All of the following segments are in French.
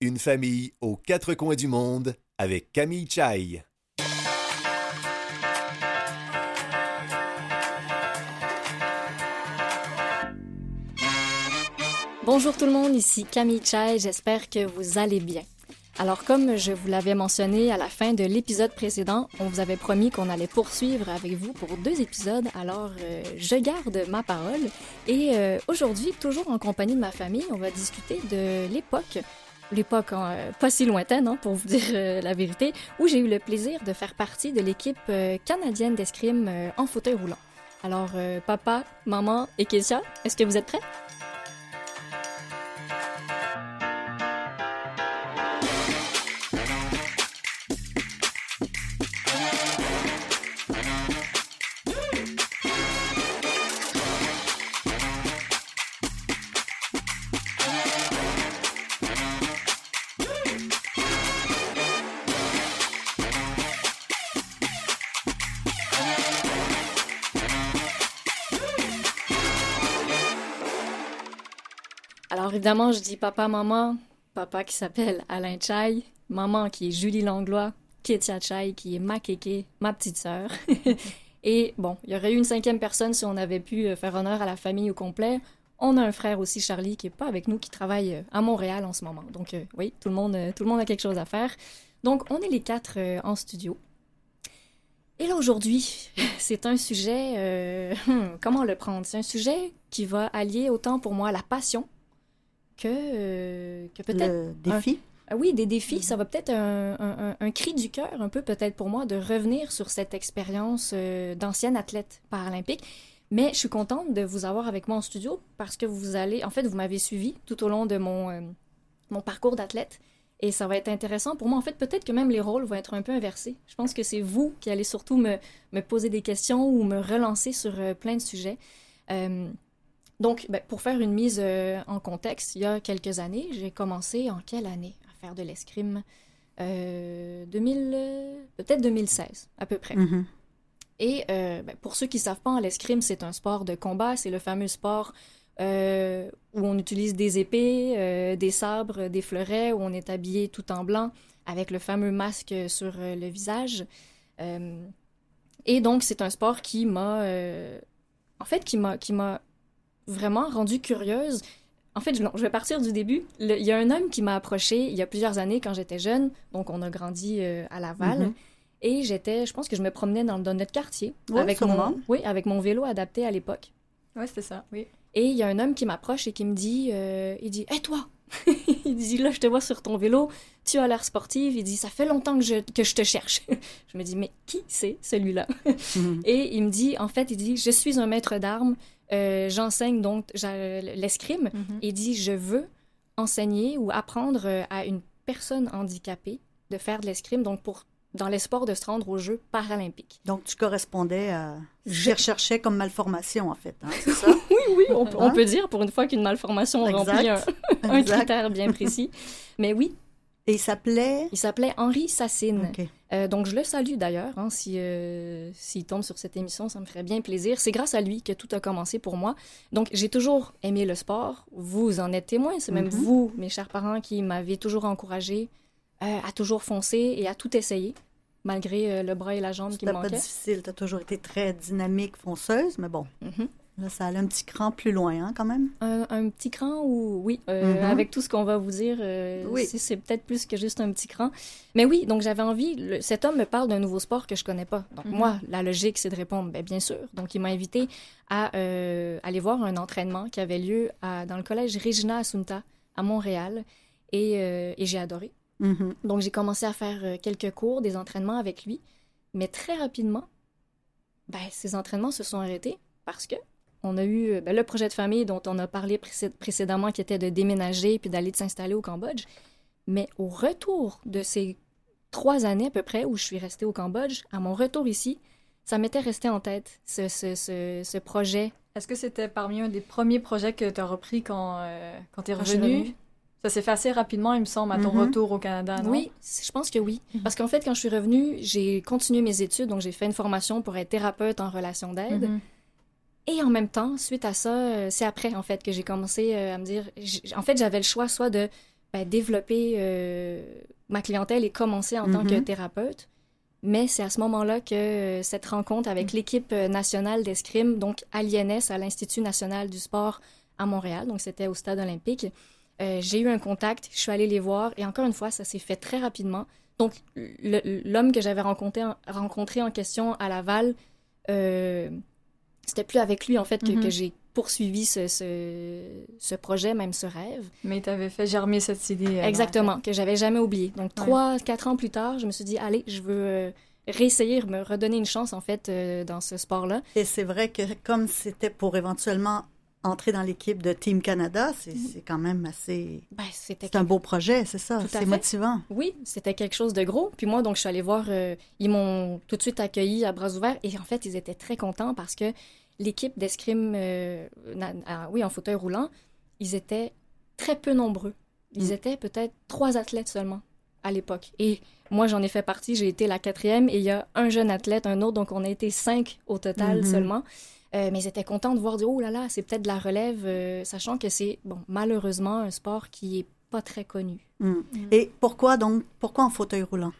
Une famille aux quatre coins du monde avec Camille Chai. Bonjour tout le monde, ici Camille Chai, j'espère que vous allez bien. Alors comme je vous l'avais mentionné à la fin de l'épisode précédent, on vous avait promis qu'on allait poursuivre avec vous pour deux épisodes, alors euh, je garde ma parole. Et euh, aujourd'hui, toujours en compagnie de ma famille, on va discuter de l'époque, l'époque euh, pas si lointaine hein, pour vous dire la vérité, où j'ai eu le plaisir de faire partie de l'équipe canadienne d'escrime en fauteuil roulant. Alors papa, maman et Kessia, est-ce que vous êtes prêts? Évidemment, je dis papa, maman, papa qui s'appelle Alain Chai, maman qui est Julie Langlois, Ketia Chai qui est ma kéké, ma petite sœur. Et bon, il y aurait eu une cinquième personne si on avait pu euh, faire honneur à la famille au complet. On a un frère aussi, Charlie, qui est pas avec nous, qui travaille euh, à Montréal en ce moment. Donc euh, oui, tout le monde, tout le monde a quelque chose à faire. Donc on est les quatre en studio. Et là aujourd'hui, c'est un sujet, hmm, comment le prendre? C'est un sujet qui va allier autant pour moi la passion que, euh, que peut-être... Défi? Ah oui, des défis. Ça va peut-être un, un, cri du cœur, un peu peut-être pour moi, de revenir sur cette expérience euh, d'ancienne athlète paralympique. Mais je suis contente de vous avoir avec moi en studio parce que vous allez, en fait, vous m'avez suivi tout au long de mon, euh, mon parcours d'athlète. Et ça va être intéressant pour moi. En fait, peut-être que même les rôles vont être un peu inversés. Je pense que c'est vous qui allez surtout me, me, poser des questions ou me relancer sur plein de sujets. Donc, ben, pour faire une mise euh, en contexte, il y a quelques années, j'ai commencé en quelle année à faire de l'escrime? Euh, 2000, euh, peut-être 2016 à peu près. Mm-hmm. Et euh, ben, pour ceux qui ne savent pas, l'escrime, c'est un sport de combat, c'est le fameux sport où on utilise des épées, des sabres, des fleurets, où on est habillé tout en blanc avec le fameux masque sur le visage. et donc, c'est un sport qui m'a... en fait, qui m'a vraiment rendue curieuse. En fait, je, vais partir du début. il y a un homme qui m'a approché il y a plusieurs années quand j'étais jeune. Donc, on a grandi euh, à Laval. Mm-hmm. Et j'étais, je pense que je me promenais dans, notre quartier avec mon, oui, avec mon vélo adapté à l'époque. Oui, c'était ça, oui. Et il y a un homme qui m'approche et qui me dit, euh, il dit, hé toi, il dit, là, je te vois sur ton vélo, tu as l'air sportive. Il dit, ça fait longtemps que je, que je te cherche. je me dis, mais qui c'est celui-là? Mm-hmm. Et il me dit, en fait, il dit, je suis un maître d'armes. Euh, j'enseigne donc l'escrime mhm. et dit je veux enseigner ou apprendre euh, à une personne handicapée de faire de l'escrime, donc pour dans l'espoir de se rendre aux Jeux paralympiques. Donc, tu correspondais à... Je recherchais comme malformation, en fait, hein, c'est ça? oui, oui, on, hein? peut dire pour une fois qu'une malformation remplit un, un critère bien précis. Mais oui, et il s'appelait? Il s'appelait Henri Sassine. Euh, donc, je le salue d'ailleurs. Hein, euh, s'il tombe sur cette émission, ça me ferait bien plaisir. C'est grâce à lui que tout a commencé pour moi. Donc, j'ai toujours aimé le sport. Vous en êtes témoin. C'est même mhm. vous, mes chers parents, qui m'avez toujours encouragé euh, à toujours foncer et à tout essayer, malgré le bras et la jambe qui me manquaient. C'était pas difficile. Tu as toujours été très dynamique, fonceuse, mais bon. Mhm. Là, ça allait un petit cran plus loin, hein, quand même? Un, petit cran ou oui, euh, mm-hmm. avec tout ce qu'on va vous dire, euh, oui. c'est peut-être plus que juste un petit cran. Mais oui, donc j'avais envie. cet homme me parle d'un nouveau sport que je connais pas. Donc mm-hmm. moi, la logique, c'est de répondre, ben, bien sûr. Donc il m'a invité à euh, aller voir un entraînement qui avait lieu à, dans le collège Regina Assunta à Montréal, et, et j'ai adoré. Mm-hmm. Donc j'ai commencé à faire quelques cours, des entraînements avec lui, mais très rapidement, ben, ces entraînements se sont arrêtés parce que on a eu euh, ben, le projet de famille dont on a parlé précédemment, qui était de déménager puis d'aller s'installer au Cambodge. Mais au retour de ces trois années à peu près où je suis restée au Cambodge, à mon retour ici, ça m'était resté en tête, ce, ce, ce, projet. Est-ce que c'était parmi un des premiers projets que tu as repris quand, euh, quand tu es revenu? Ça s'est fait assez rapidement, il me semble, à ton mm-hmm. retour au Canada, non? Oui, je pense que oui. Mm-hmm. Parce qu'en fait, quand je suis revenue, j'ai continué mes études, donc j'ai fait une formation pour être thérapeute en relation d'aide. Mm-hmm. Et en même temps, suite à ça, euh, c'est après, en fait, que j'ai commencé euh, à me dire... En fait, j'avais le choix soit de ben, développer euh, ma clientèle et commencer en tant que Mhm. thérapeute. Mais c'est à ce moment-là que euh, cette rencontre avec l'équipe euh, nationale d'escrime, donc à l'INS, à l'Institut national du sport à Montréal, donc c'était au stade olympique, euh, j'ai eu un contact, je suis allée les voir et encore une fois, ça s'est fait très rapidement. Donc l'homme que j'avais rencontré, en- rencontré en question à Laval, c'était plus avec lui en fait que, Mhm. que j'ai poursuivi ce, ce, ce projet, même ce rêve. Mais tu avais fait germer cette idée. euh, Exactement, que j'avais jamais oublié. Donc, trois, quatre ans plus tard, je me suis dit, allez, je veux euh, réessayer, me redonner une chance, en fait, euh, dans ce sport-là. Et c'est vrai que comme c'était pour éventuellement entrer dans l'équipe de Team Canada, c'est c'est quand même assez... Ben, C'est un beau projet, c'est ça. C'est motivant. Oui, c'était quelque chose de gros. Puis moi, donc, je suis allée voir, euh, ils m'ont tout de suite accueilli à bras ouverts. Et en fait, ils étaient très contents parce que l'équipe d'escrime, euh, na- à- oui, en fauteuil roulant, ils étaient très peu nombreux. Ils Mm. étaient peut-être trois athlètes seulement à l'époque. Et moi, j'en ai fait partie. J'ai été la quatrième et il y a un jeune athlète, un autre. Donc, on a été cinq au total Mhm. seulement. Euh, mais ils étaient contents de voir, dire, oh là là, c'est peut-être de la relève, euh, sachant que c'est, bon, malheureusement, un sport qui est pas très connu. Mm. Et pourquoi donc, pourquoi en fauteuil roulant,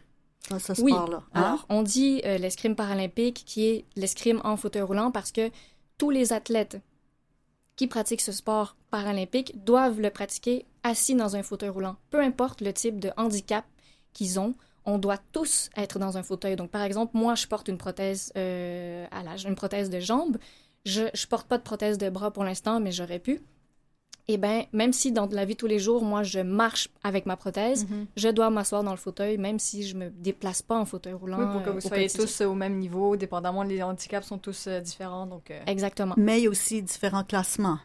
ce Oui. Alors, on dit euh, l'escrime paralympique qui est l'escrime en fauteuil roulant parce que tous les athlètes qui pratiquent ce sport paralympique doivent le pratiquer assis dans un fauteuil roulant. Peu importe le type de handicap qu'ils ont, on doit tous être dans un fauteuil. Donc, par exemple, moi, je porte une prothèse euh, à l'âge, une prothèse de jambe. Je ne porte pas de prothèse de bras pour l'instant, mais j'aurais pu. Eh bien, même si dans la vie de tous les jours, moi, je marche avec ma prothèse, Mhm. je dois m'asseoir dans le fauteuil, même si je me déplace pas en fauteuil roulant. Oui, pour que euh, vous au soyez quotidien. tous au même niveau, dépendamment, les handicaps sont tous euh, différents. Donc, euh, Exactement. Mais il y a aussi différents classements.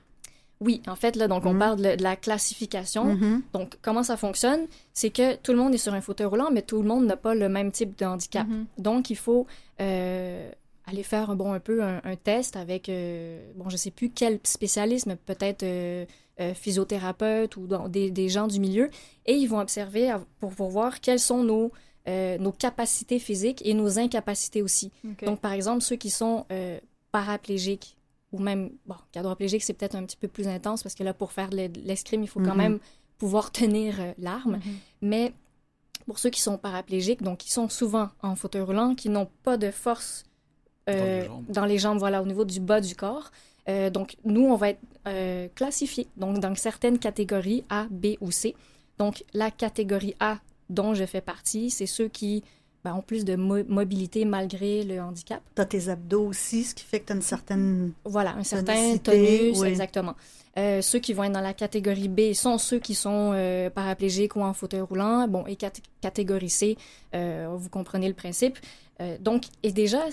Oui, en fait, là, donc on Mhm. parle de, de la classification. Mhm. Donc, comment ça fonctionne? C'est que tout le monde est sur un fauteuil roulant, mais tout le monde n'a pas le même type de handicap. Donc, il faut euh, aller faire bon, un peu un, un test avec, euh, bon, je sais plus quel spécialiste, mais peut-être euh, euh, physiothérapeute ou dans- des, des gens du milieu, et ils vont observer pour, pour voir quelles sont nos, euh, nos capacités physiques et nos incapacités aussi. Donc, par exemple, ceux qui sont euh, paraplégiques ou même, bon, quadriplégique, c'est peut-être un petit peu plus intense parce que là, pour faire de l'e- de l'escrime, il faut quand Mhm. même pouvoir tenir euh, l'arme. Mhm. Mais pour ceux qui sont paraplégiques, donc qui sont souvent en fauteuil roulant, qui n'ont pas de force euh, Dans les jambes. dans les jambes, voilà, au niveau du bas du corps. Euh, donc, nous, on va être euh, classifiés donc, dans certaines catégories A, B ou C. Donc, la catégorie A dont je fais partie, c'est ceux qui ben, ont plus de mo- mobilité malgré le handicap. Tu as tes abdos aussi, ce qui fait que tu as une certaine... Voilà, un certain tonus, oui. exactement. Euh, ceux qui vont être dans la catégorie B sont ceux qui sont euh, paraplégiques ou en fauteuil roulant. Bon, et cat- catégorie C, euh, vous comprenez le principe. Donc, et déjà,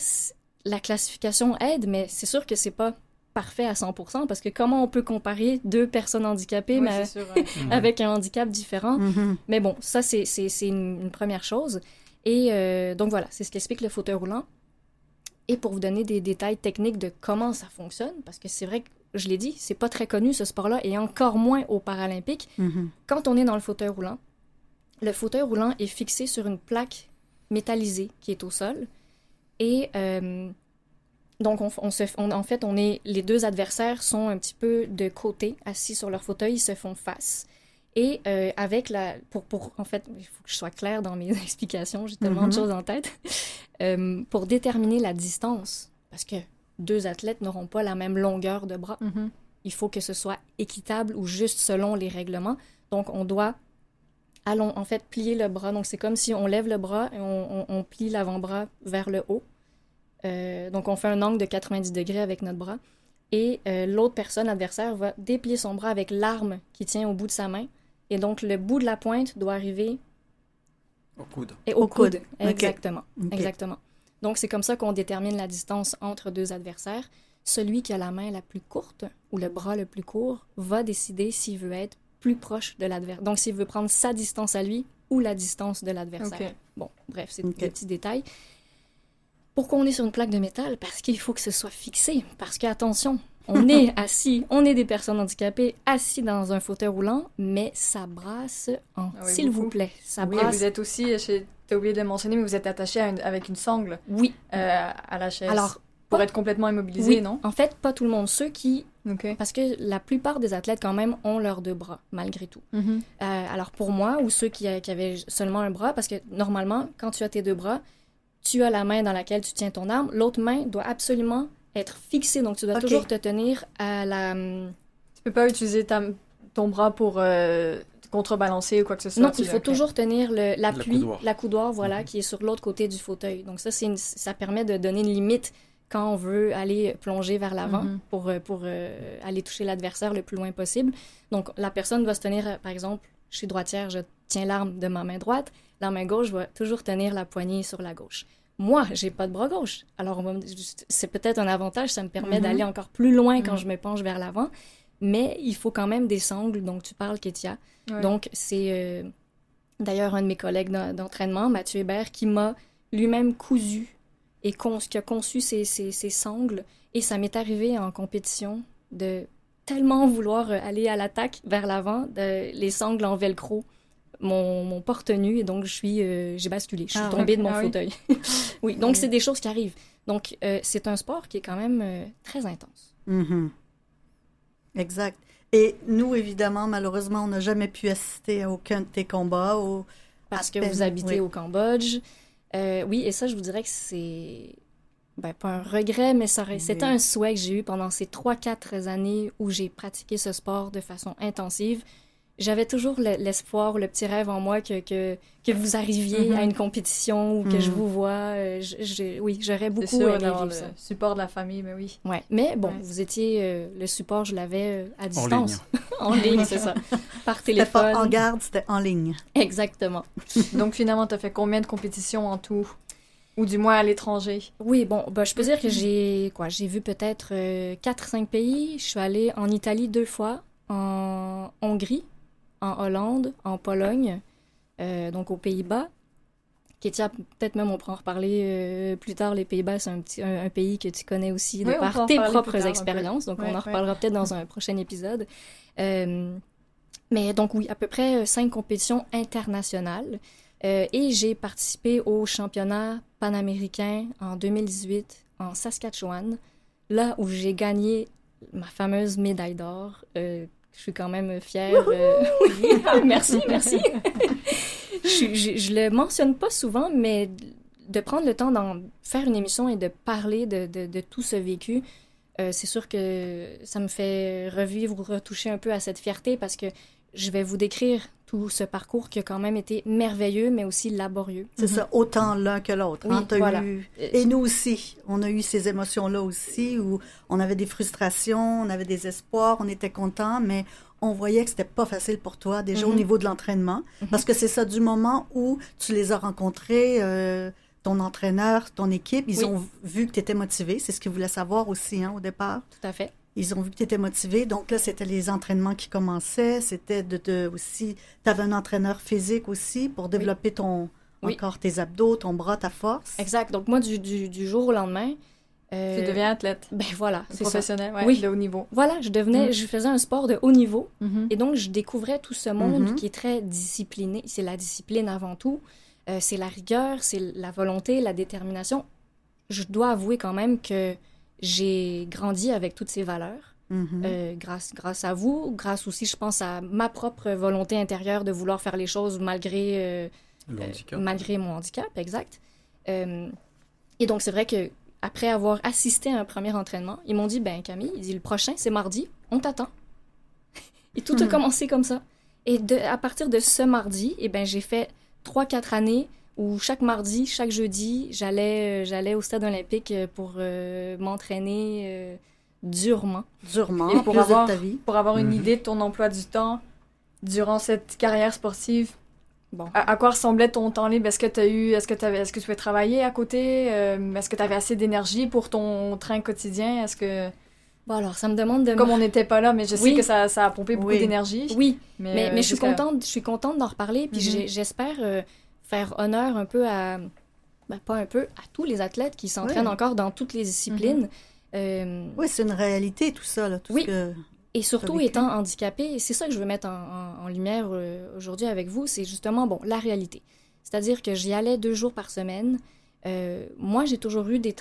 la classification aide, mais c'est sûr que c'est pas parfait à 100% parce que comment on peut comparer deux personnes handicapées Oui, mais c'est sûr. ouais. Avec un handicap différent? Mhm. Mais bon, ça, c'est une, une première chose. Et euh, donc voilà, c'est ce qu'explique le fauteuil roulant. Et pour vous donner des détails techniques de comment ça fonctionne, parce que c'est vrai que, je l'ai dit, c'est pas très connu ce sport-là, et encore moins aux Paralympiques. Mhm. Quand on est dans le fauteuil roulant, le fauteuil roulant est fixé sur une plaque métallisée qui est au sol. Et euh, donc, on, on se, on- en fait, on est, les deux adversaires sont un petit peu de côté, assis sur leur fauteuil, ils se font face. Et euh, avec la. Pour, pour, en fait, il faut que je sois claire dans mes explications, j'ai tellement de Mhm. choses en tête. Euh, pour déterminer la distance, parce que deux athlètes n'auront pas la même longueur de bras, Mhm. il faut que ce soit équitable ou juste selon les règlements. Donc, on doit, allons, en fait, plier le bras. Donc, c'est comme si on lève le bras et on, on- on plie l'avant-bras vers le haut. Euh, donc, on fait un angle de 90 degrés avec notre bras. Et euh, l'autre personne, adversaire, va déplier son bras avec l'arme qui tient au bout de sa main. Et donc, le bout de la pointe doit arriver Au coude. et au, Au coude. Exactement. Exactement. Donc, c'est comme ça qu'on détermine la distance entre deux adversaires. Celui qui a la main la plus courte ou le bras le plus court va décider s'il veut être plus proche de l'adversaire. Donc, s'il veut prendre sa distance à lui ou la distance de l'adversaire. Ok. Bon, bref, c'est Ok. des petits détails. Pourquoi on est sur une plaque de métal? Parce qu'il faut que ce soit fixé. Parce que, attention, on est assis, on est des personnes handicapées assis dans un fauteuil roulant, mais ça brasse en... Ah oui, S'il vous plaît, ça Oui, brasse... vous êtes aussi, tu as oublié de le mentionner, mais vous êtes attaché une- avec une sangle Oui, euh, à la chaise. Alors, Pour être complètement immobilisé, Oui. non? En fait, pas tout le monde. Ceux qui... Parce que la plupart des athlètes, quand même, ont leurs deux bras, malgré tout. Mhm. Euh, alors pour moi, ou ceux qui, qui avaient seulement un bras, parce que normalement, quand tu as tes deux bras, tu as la main dans laquelle tu tiens ton arme. L'autre main doit absolument être fixée. Donc tu dois toujours te tenir à la... Tu peux pas utiliser ta- ton bras pour euh, contrebalancer ou quoi que ce soit. Non, il faut toujours tenir l'appui, coudoir. la coudoir, voilà, Mhm. qui est sur l'autre côté du fauteuil. Donc ça, une- ça permet de donner une limite quand on veut aller plonger vers l'avant Mhm. pour, euh, pour euh, aller toucher l'adversaire le plus loin possible. Donc la personne doit se tenir, euh, par exemple, je suis droitière, je tiens l'arme de ma main droite, la main gauche va toujours tenir la poignée sur la gauche. Moi, j'ai pas de bras gauche. Alors, c'est peut-être un avantage, ça me permet Mhm. d'aller encore plus loin quand Mhm. je me penche vers l'avant. Mais il faut quand même des sangles, donc tu parles, Kétia. Ouais. Donc, c'est euh, d'ailleurs un de mes collègues d'en- d'entraînement, Mathieu Hébert, qui m'a lui-même cousu et con- qui a conçu ces, ces- ces sangles. Et ça m'est arrivé en compétition de tellement vouloir euh, aller à l'attaque vers l'avant, les sangles en velcro mon, mon porte-nu et donc je suis euh, j'ai basculé je suis Ah, tombée de mon ah fauteuil oui donc c'est des choses qui arrivent donc euh, c'est un sport qui est quand même euh, très intense Mhm. Exact. Et nous, évidemment, malheureusement, on n'a jamais pu assister à aucun de tes combats. Au... parce que peine, vous habitez oui. au Cambodge. Oui, et ça, je vous dirais que c'est ben, pas un regret, mais ça c'était Oui. un souhait que j'ai eu pendant ces 3-4 années où j'ai pratiqué ce sport de façon intensive. J'avais toujours le- l'espoir, le petit rêve en moi que, que, que vous arriviez Mhm. à une compétition ou que je Mhm. vous vois. euh, je- oui, j'aurais beaucoup sûr aimé vivre le ça. support de la famille, mais oui. Ouais. Mais bon, Ouais. vous étiez... euh, le support, je l'avais euh, à distance. ligne. En ligne, c'est ça. Par C'était téléphone. pas en garde, c'était en ligne. Exactement. Donc finalement, tu as fait combien de compétitions en tout? Ou du moins à l'étranger? Oui, bon, bah, je peux dire que j'ai quoi, j'ai vu peut-être 4-5 pays. Je suis allée en Italie deux fois, en Hongrie, en Hollande, en Pologne, euh, donc aux Pays-Bas. Kétia, peut-être même on pourra en reparler euh, plus tard. Les Pays-Bas, c'est un, petit, un, un pays que tu connais aussi de Oui, par tes propres tard expériences. Donc on en reparlera peut-être dans un prochain épisode. Euh, mais donc oui, à peu près cinq compétitions internationales. Euh, et j'ai participé au championnat panaméricain en 2018 en Saskatchewan, là où j'ai gagné ma fameuse médaille d'or. Je suis quand même fière. euh, merci, merci. je, je, je le mentionne pas souvent, mais de prendre le temps d'en faire une émission et de parler de, de, de tout ce vécu, euh, c'est sûr que ça me fait revivre ou retoucher un peu à cette fierté parce que je vais vous décrire tout ce parcours qui a quand même été merveilleux, mais aussi laborieux. C'est ça, autant l'un que l'autre. Oui, hein, t'as voilà. eu- Et nous aussi, on a eu ces émotions-là aussi, où on avait des frustrations, on avait des espoirs, on était contents, mais on voyait que c'était pas facile pour toi, déjà au Mhm. niveau de l'entraînement, Mhm. parce que c'est ça, du moment où tu les as rencontrés, euh, ton entraîneur, ton équipe, ils Oui. ont vu que tu étais motivé, c'est ce qu'ils voulaient savoir aussi hein, au départ. Tout à fait. Ils ont vu que tu étais motivé. Donc là, c'était les entraînements qui commençaient. C'était de, de aussi. Tu avais un entraîneur physique aussi pour développer ton Oui. encore tes abdos, ton bras, ta force. Exact. Donc moi, du, du, du jour au lendemain, euh, Tu deviens athlète Ben voilà, c'est ça. professionnel, ouais, Oui. de haut niveau. Voilà, je devenais, Mm. je faisais un sport de haut niveau Mhm. et donc je découvrais tout ce monde Mhm. qui est très discipliné. C'est la discipline avant tout, Euh, c'est la rigueur, c'est la volonté, la détermination. Je dois avouer quand même que j'ai grandi avec toutes ces valeurs Mhm. euh, grâce, grâce à vous, grâce aussi, je pense, à ma propre volonté intérieure de vouloir faire les choses malgré euh, euh, malgré mon handicap, exact. Euh, et donc, c'est vrai que après avoir assisté à un premier entraînement, ils m'ont dit, ben Camille, il dit, le prochain, c'est mardi, on t'attend. et tout a Mhm. commencé comme ça. Et de, à partir de ce mardi, eh ben, j'ai fait trois, quatre années où chaque mardi, chaque jeudi, j'allais, euh, j'allais au stade olympique euh, pour euh, m'entraîner euh, durement. Durement, Et pour avoir- de ta vie. Pour avoir une Mhm. idée de ton emploi du temps durant cette carrière sportive, Bon. à, à quoi ressemblait ton temps libre? Est-ce que tu as eu, est-ce que tu est-ce que tu pouvais travailler à côté? Euh, est-ce que tu avais assez d'énergie pour ton train quotidien? Est-ce que, Bon, alors, ça me demande de... comme on n'était pas là, mais je sais Oui. que ça, ça a pompé beaucoup Oui. d'énergie. Oui, Mais, Mais, euh, mais je suis contente, je suis contente d'en reparler, puis Mhm. j'espère euh, faire honneur un peu à, ben, pas un peu, à tous les athlètes qui s'entraînent Oui. encore dans toutes les disciplines. Euh, Oui, c'est une réalité tout ça, là, tout Oui. ce que... Et surtout étant handicapée, et c'est ça que je veux mettre en, en- en lumière euh, aujourd'hui avec vous, c'est justement, bon, la réalité. C'est-à-dire que j'y allais deux jours par semaine, Euh, moi, j'ai toujours eu des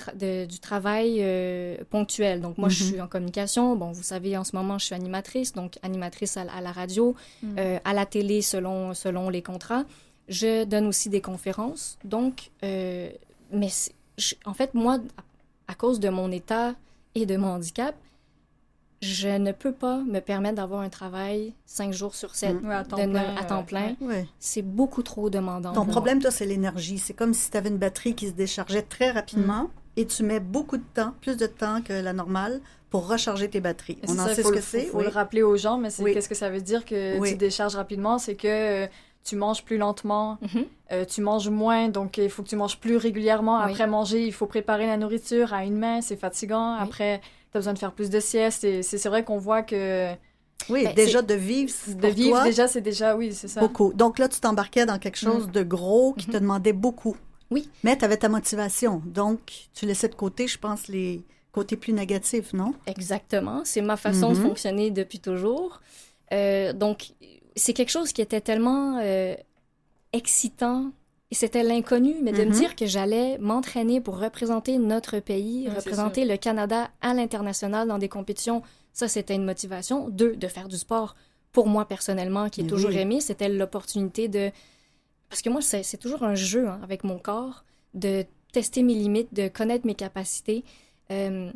du travail euh, ponctuel. Donc, moi, je suis mhm. en communication. Bon, vous savez, en ce moment, je suis animatrice, donc animatrice à, la radio, mhm. à la télé selon, selon les contrats. Je donne aussi des conférences. Donc, mais en fait, moi, à cause de mon état et de mon handicap, je ne peux pas me permettre d'avoir un travail cinq jours sur sept, à temps plein. À temps plein. C'est beaucoup trop demandant. Ton problème, toi, c'est l'énergie. C'est comme si tu avais une batterie qui se déchargeait très rapidement mm. et tu mets beaucoup de temps, plus de temps que la normale, pour recharger tes batteries. On en sait ce que c'est. Il faut, le rappeler aux gens, mais qu'est-ce que ça veut dire que tu décharges rapidement? C'est que euh, tu manges plus lentement, mm-hmm. euh, tu manges moins, donc il faut que tu manges plus régulièrement. Après manger, il faut préparer la nourriture à une main, c'est fatigant. Après tu as besoin de faire plus de siestes. Et c'est vrai qu'on voit que. Oui, ben, déjà de vivre. De vivre, déjà, c'est déjà, oui, c'est ça. Beaucoup. Donc là, tu t'embarquais dans quelque chose mm. de gros qui te mm-hmm. demandait beaucoup. Oui. Mais tu avais ta motivation. Donc, tu laissais de côté, je pense, les côtés plus négatifs, non? Exactement. C'est ma façon de mm-hmm. fonctionner depuis toujours. Euh, donc, c'est quelque chose qui était tellement euh, excitant et c'était l'inconnu, mais de me mhm. dire que j'allais m'entraîner pour représenter notre pays, représenter le Canada à l'international dans des compétitions, ça c'était une motivation. Deux, de faire du sport pour moi personnellement, qui est toujours aimé, c'était l'opportunité de... Parce que moi, c'est toujours un jeu hein, avec mon corps, de tester mes limites, de connaître mes capacités. Euh,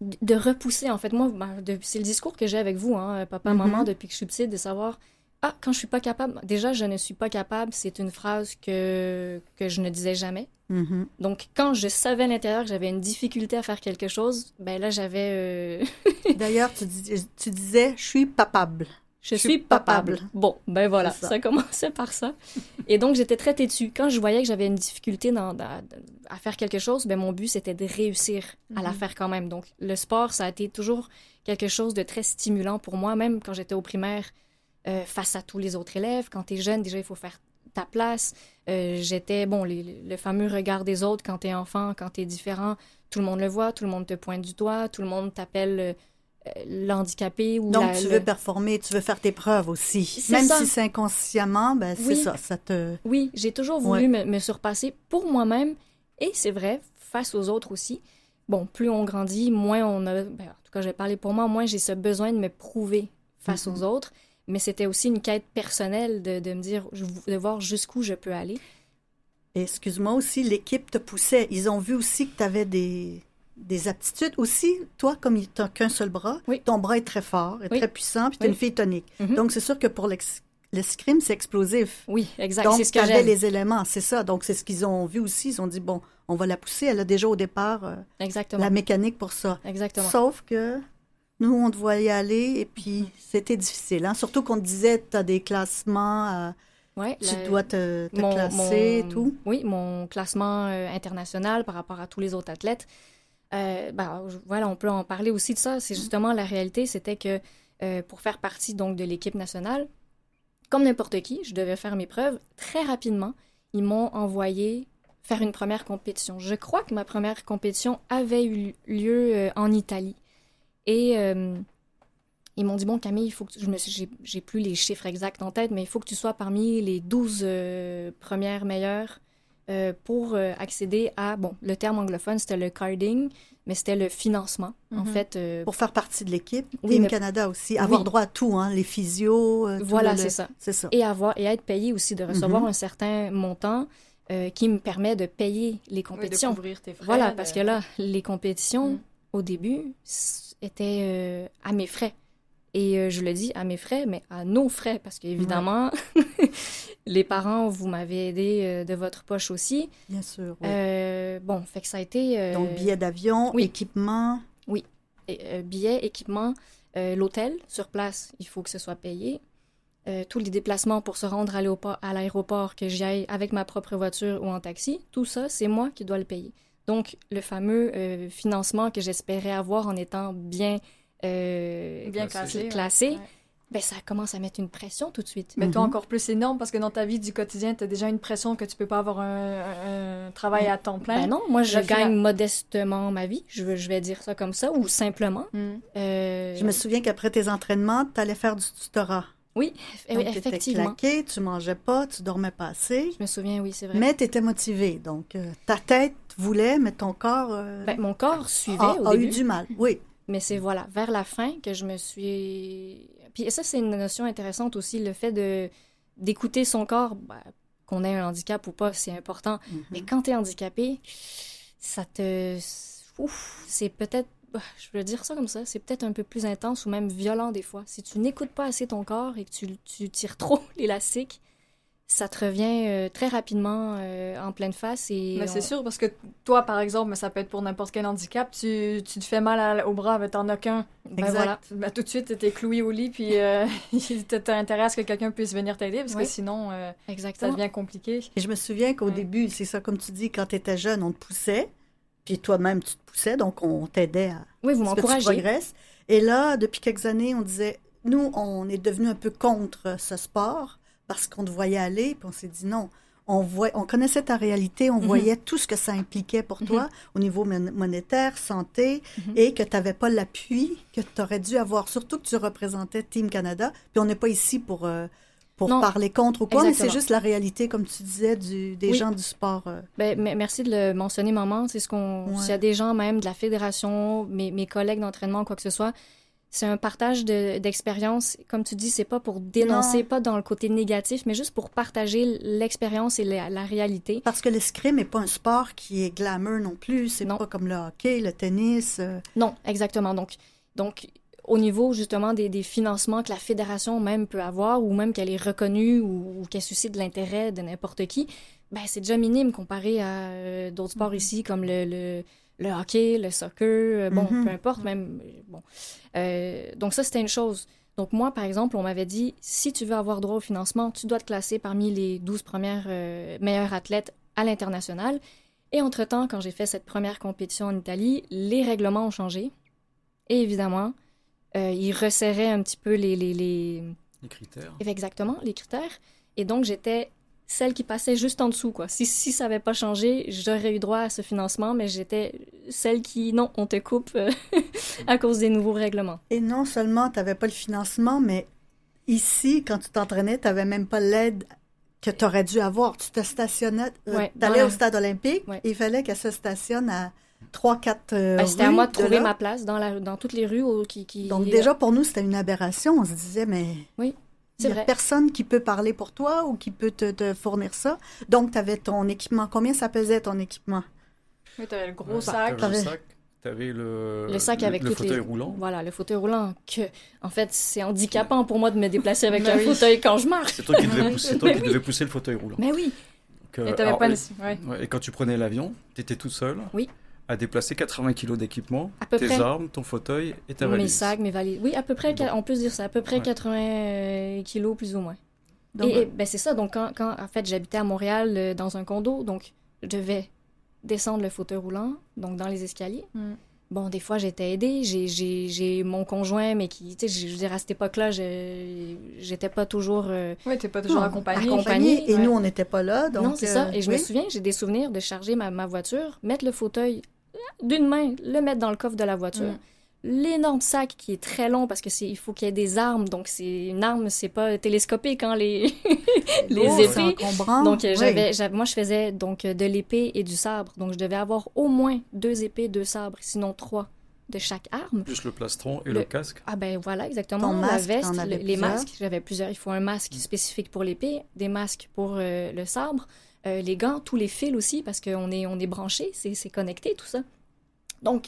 de repousser, en fait, moi, ben, c'est le discours que j'ai avec vous, hein, papa, mhm. maman, depuis que je suis petite, de savoir, ah, quand je suis pas capable, déjà, je ne suis pas capable, c'est une phrase que, que je ne disais jamais. Mm-hmm. Donc, quand je savais à l'intérieur que j'avais une difficulté à faire quelque chose, ben là, j'avais. Euh, D'ailleurs, tu, tu, disais, je suis papable. Je, suis papable. Bon, ben voilà, ça. commençait par ça. Et donc, j'étais très têtue. Quand je voyais que j'avais une difficulté dans, à faire quelque chose, ben mon but, c'était de réussir à la mm-hmm. faire quand même. Donc, le sport, ça a été toujours quelque chose de très stimulant pour moi, même quand j'étais au primaire. Euh, face à tous les autres élèves. Quand tu es jeune, déjà, il faut faire ta place. Euh, j'étais, bon, le fameux regard des autres quand tu es enfant, quand tu es différent, tout le monde le voit, tout le monde te pointe du doigt, tout le monde t'appelle euh, l'handicapé ou Donc, tu veux performer, tu veux faire tes preuves aussi. Même si c'est inconsciemment, ben, c'est ça, ça te... Oui, j'ai toujours voulu me, surpasser pour moi-même, et c'est vrai, face aux autres aussi. Bon, plus on grandit, moins on a... Ben, en tout cas, je vais parler pour moi, moins j'ai ce besoin de me prouver face mm-hmm. aux autres mais c'était aussi une quête personnelle de, de me dire, de voir jusqu'où je peux aller. Excuse-moi aussi, l'équipe te poussait. Ils ont vu aussi que tu avais des, des aptitudes. Aussi, toi, comme tu n'as qu'un seul bras, ton bras est très fort, est très puissant, puis tu es une fille tonique. Mm-hmm. Donc, c'est sûr que pour l'escrime, c'est explosif. Oui, exact. Donc, tu avais les éléments, c'est ça. Donc, c'est ce qu'ils ont vu aussi. Ils ont dit, bon, on va la pousser. Elle a déjà au départ euh, la mécanique pour ça. Exactement. Sauf que nous, on te voyait aller et puis c'était difficile. Hein? Surtout qu'on te disait, tu as des classements, euh, tu dois te, classer et tout. Oui, mon classement euh, international par rapport à tous les autres athlètes. Euh, ben, voilà, on peut en parler aussi de ça. C'est justement la réalité, c'était que pour faire partie donc de l'équipe nationale, comme n'importe qui, je devais faire mes preuves très rapidement. Ils m'ont envoyé faire une première compétition. Je crois que ma première compétition avait eu lieu en Italie. Et euh, ils m'ont dit Bon, Camille, il faut que je me j'ai plus les chiffres exacts en tête, mais il faut que tu sois parmi les 12 euh, premières meilleures euh, pour accéder à. Bon, le terme anglophone, c'était le carding, mais c'était le financement, en mhm. fait. pour faire partie de l'équipe. Oui, Team Canada aussi. Avoir droit à tout, hein, les physios. voilà, c'est ça. C'est ça. Et, avoir, et être payé aussi, de recevoir mhm. un certain montant. qui me permet de payer les compétitions. de couvrir tes frais. Voilà, parce que là, les compétitions, mhm. au début, était euh, à mes frais. Et euh, je le dis à mes frais, mais à nos frais, parce qu'évidemment, les parents, vous m'avez aidé euh, de votre poche aussi. Bien sûr. bon, fait que ça a été. Donc, billets d'avion, équipement. Oui. billets, équipement, l'hôtel sur place, il faut que ce soit payé. tous les déplacements pour se rendre à l'aéroport, que j'y aille avec ma propre voiture ou en taxi, tout ça, c'est moi qui dois le payer. Donc, le fameux euh, financement que j'espérais avoir en étant bien, euh, bien classé, ben, ça commence à mettre une pression tout de suite. Mais toi, mhm. encore plus énorme parce que dans ta vie du quotidien, tu as déjà une pression que tu peux pas avoir un, travail à temps plein. Ben non, moi, je gagne modestement ma vie. Je, je vais dire ça comme ça, ou simplement. Mm. Euh, je me souviens qu'après tes entraînements, tu allais faire du tutorat. Oui, effectivement. Tu étais tu mangeais pas, tu dormais pas assez. Je me souviens, oui, c'est vrai. Mais tu étais motivée. Donc, euh, ta tête voulait, mais ton corps. Euh, ben, mon corps suivait a, au a eu du mal, oui. Mais c'est voilà, vers la fin que je me suis. Puis ça, c'est une notion intéressante aussi, le fait de d'écouter son corps, ben, qu'on ait un handicap ou pas, c'est important. Mm-hmm. Mais quand tu es handicapé, ça te. Ouf, c'est peut-être je veux dire ça comme ça, c'est peut-être un peu plus intense ou même violent des fois. Si tu n'écoutes pas assez ton corps et que tu, tu tires trop l'élastique, ça te revient euh, très rapidement euh, en pleine face. Et mais c'est sûr, parce que toi, par exemple, ça peut être pour n'importe quel handicap, tu, tu, te fais mal au bras, mais t'en as qu'un. Ben voilà. Ben, tout de suite, t'es cloué au lit, puis euh, t'as intérêt à ce que quelqu'un puisse venir t'aider, parce que sinon, euh, ça devient compliqué. Et je me souviens qu'au début, c'est ça, comme tu dis, quand t'étais jeune, on te poussait. Puis toi-même, tu te poussais, donc on t'aidait à oui, vous m'encouragez. Et là, depuis quelques années, on disait, nous, on est devenu un peu contre ce sport parce qu'on te voyait aller, puis on s'est dit non. On, voit, on connaissait ta réalité, on mhm. voyait tout ce que ça impliquait pour mhm. toi au niveau monétaire, santé, mhm. et que tu n'avais pas l'appui que tu aurais dû avoir, surtout que tu représentais Team Canada. Puis on n'est pas ici pour euh, pour parler contre ou quoi, mais c'est juste la réalité, comme tu disais, du, des gens du sport. Euh. Ben, merci de le mentionner, maman. C'est ce qu'on. S'il y a des gens même de la fédération, mes, mes collègues d'entraînement, quoi que ce soit, c'est un partage d'expérience. comme tu dis, c'est pas pour dénoncer, pas dans le côté négatif, mais juste pour partager l'expérience et la, réalité. Parce que l'escrime n'est pas un sport qui est glamour non plus. C'est pas comme le hockey, le tennis. Euh. Non, exactement. Donc, donc au niveau justement des, des, financements que la fédération même peut avoir ou même qu'elle est reconnue ou, qu'elle suscite l'intérêt de n'importe qui, ben c'est déjà minime comparé à euh, d'autres sports mm-hmm. ici comme le, le, le, hockey, le soccer, euh, bon, mm-hmm. peu importe, même, euh, bon. donc ça, c'était une chose. Donc moi, par exemple, on m'avait dit, si tu veux avoir droit au financement, tu dois te classer parmi les 12 premières meilleures athlètes à l'international. Et entre-temps, quand j'ai fait cette première compétition en Italie, les règlements ont changé. Et évidemment, euh, il resserrait un petit peu les, les, les... critères. Exactement, les critères. Et donc, j'étais celle qui passait juste en dessous. Quoi. Si, si ça n'avait pas changé, j'aurais eu droit à ce financement, mais j'étais celle qui, non, on te coupe euh, à cause des nouveaux règlements. Et non seulement tu n'avais pas le financement, mais ici, quand tu t'entraînais, tu n'avais même pas l'aide que tu aurais dû avoir. Tu te stationnais, euh, tu allais au stade olympique, il fallait qu'elle se stationne à trois, quatre euh, ben, C'était à moi de trouver ma place dans, la, dans toutes les rues qui, qui... Donc déjà, pour nous, c'était une aberration. On se disait, mais... Oui. Il n'y a personne qui peut parler pour toi ou qui peut te, fournir ça. Donc, tu avais ton équipement. Combien ça pesait, ton équipement? Oui, tu avais le gros sac. Tu avais... avais le, le sac avec le, le fauteuil roulant. Voilà, le fauteuil roulant. Que, en fait, c'est handicapant pour moi de me déplacer avec un fauteuil quand je marche. C'est toi qui devais, pousser, toi qui devais pousser le fauteuil roulant. Mais oui. et, pas et quand tu prenais l'avion, tu étais toute seule. Oui à déplacer 80 kilos d'équipement, tes armes, ton fauteuil et ta valise. Mes sacs, mes valises. Oui, à peu près, on peut se dire ça, à peu près 80 euh, kilos plus ou moins. et, ben, c'est ça, donc quand, quand en fait j'habitais à Montréal euh, dans un condo, donc je devais descendre le fauteuil roulant, donc dans les escaliers. Mm. Bon, des fois, j'étais aidée. J'ai mon conjoint, mais qui, tu sais, je veux dire, à cette époque-là, j'étais pas toujours. Euh, oui, t'es pas toujours accompagnée. Accompagnée. Et nous, on n'était pas là. Donc, non, c'est ça. Et je me souviens, j'ai des souvenirs de charger ma, ma, voiture, mettre le fauteuil d'une main, le mettre dans le coffre de la voiture. Mm. L'énorme sac qui est très long parce que c'est il faut qu'il y ait des armes donc c'est une arme c'est pas télescopique quand les les épées donc euh, j'avais moi je faisais donc de l'épée et du sabre donc je devais avoir au moins deux épées deux sabres sinon trois de chaque arme. Plus le plastron et le, casque. Ah ben voilà, exactement. la veste, les masques. J'avais plusieurs. Il faut un masque mm. spécifique pour l'épée, des masques pour euh, le sabre, euh, les gants, tous les fils aussi, parce qu'on est, on est branché, c'est connecté, tout ça. Donc,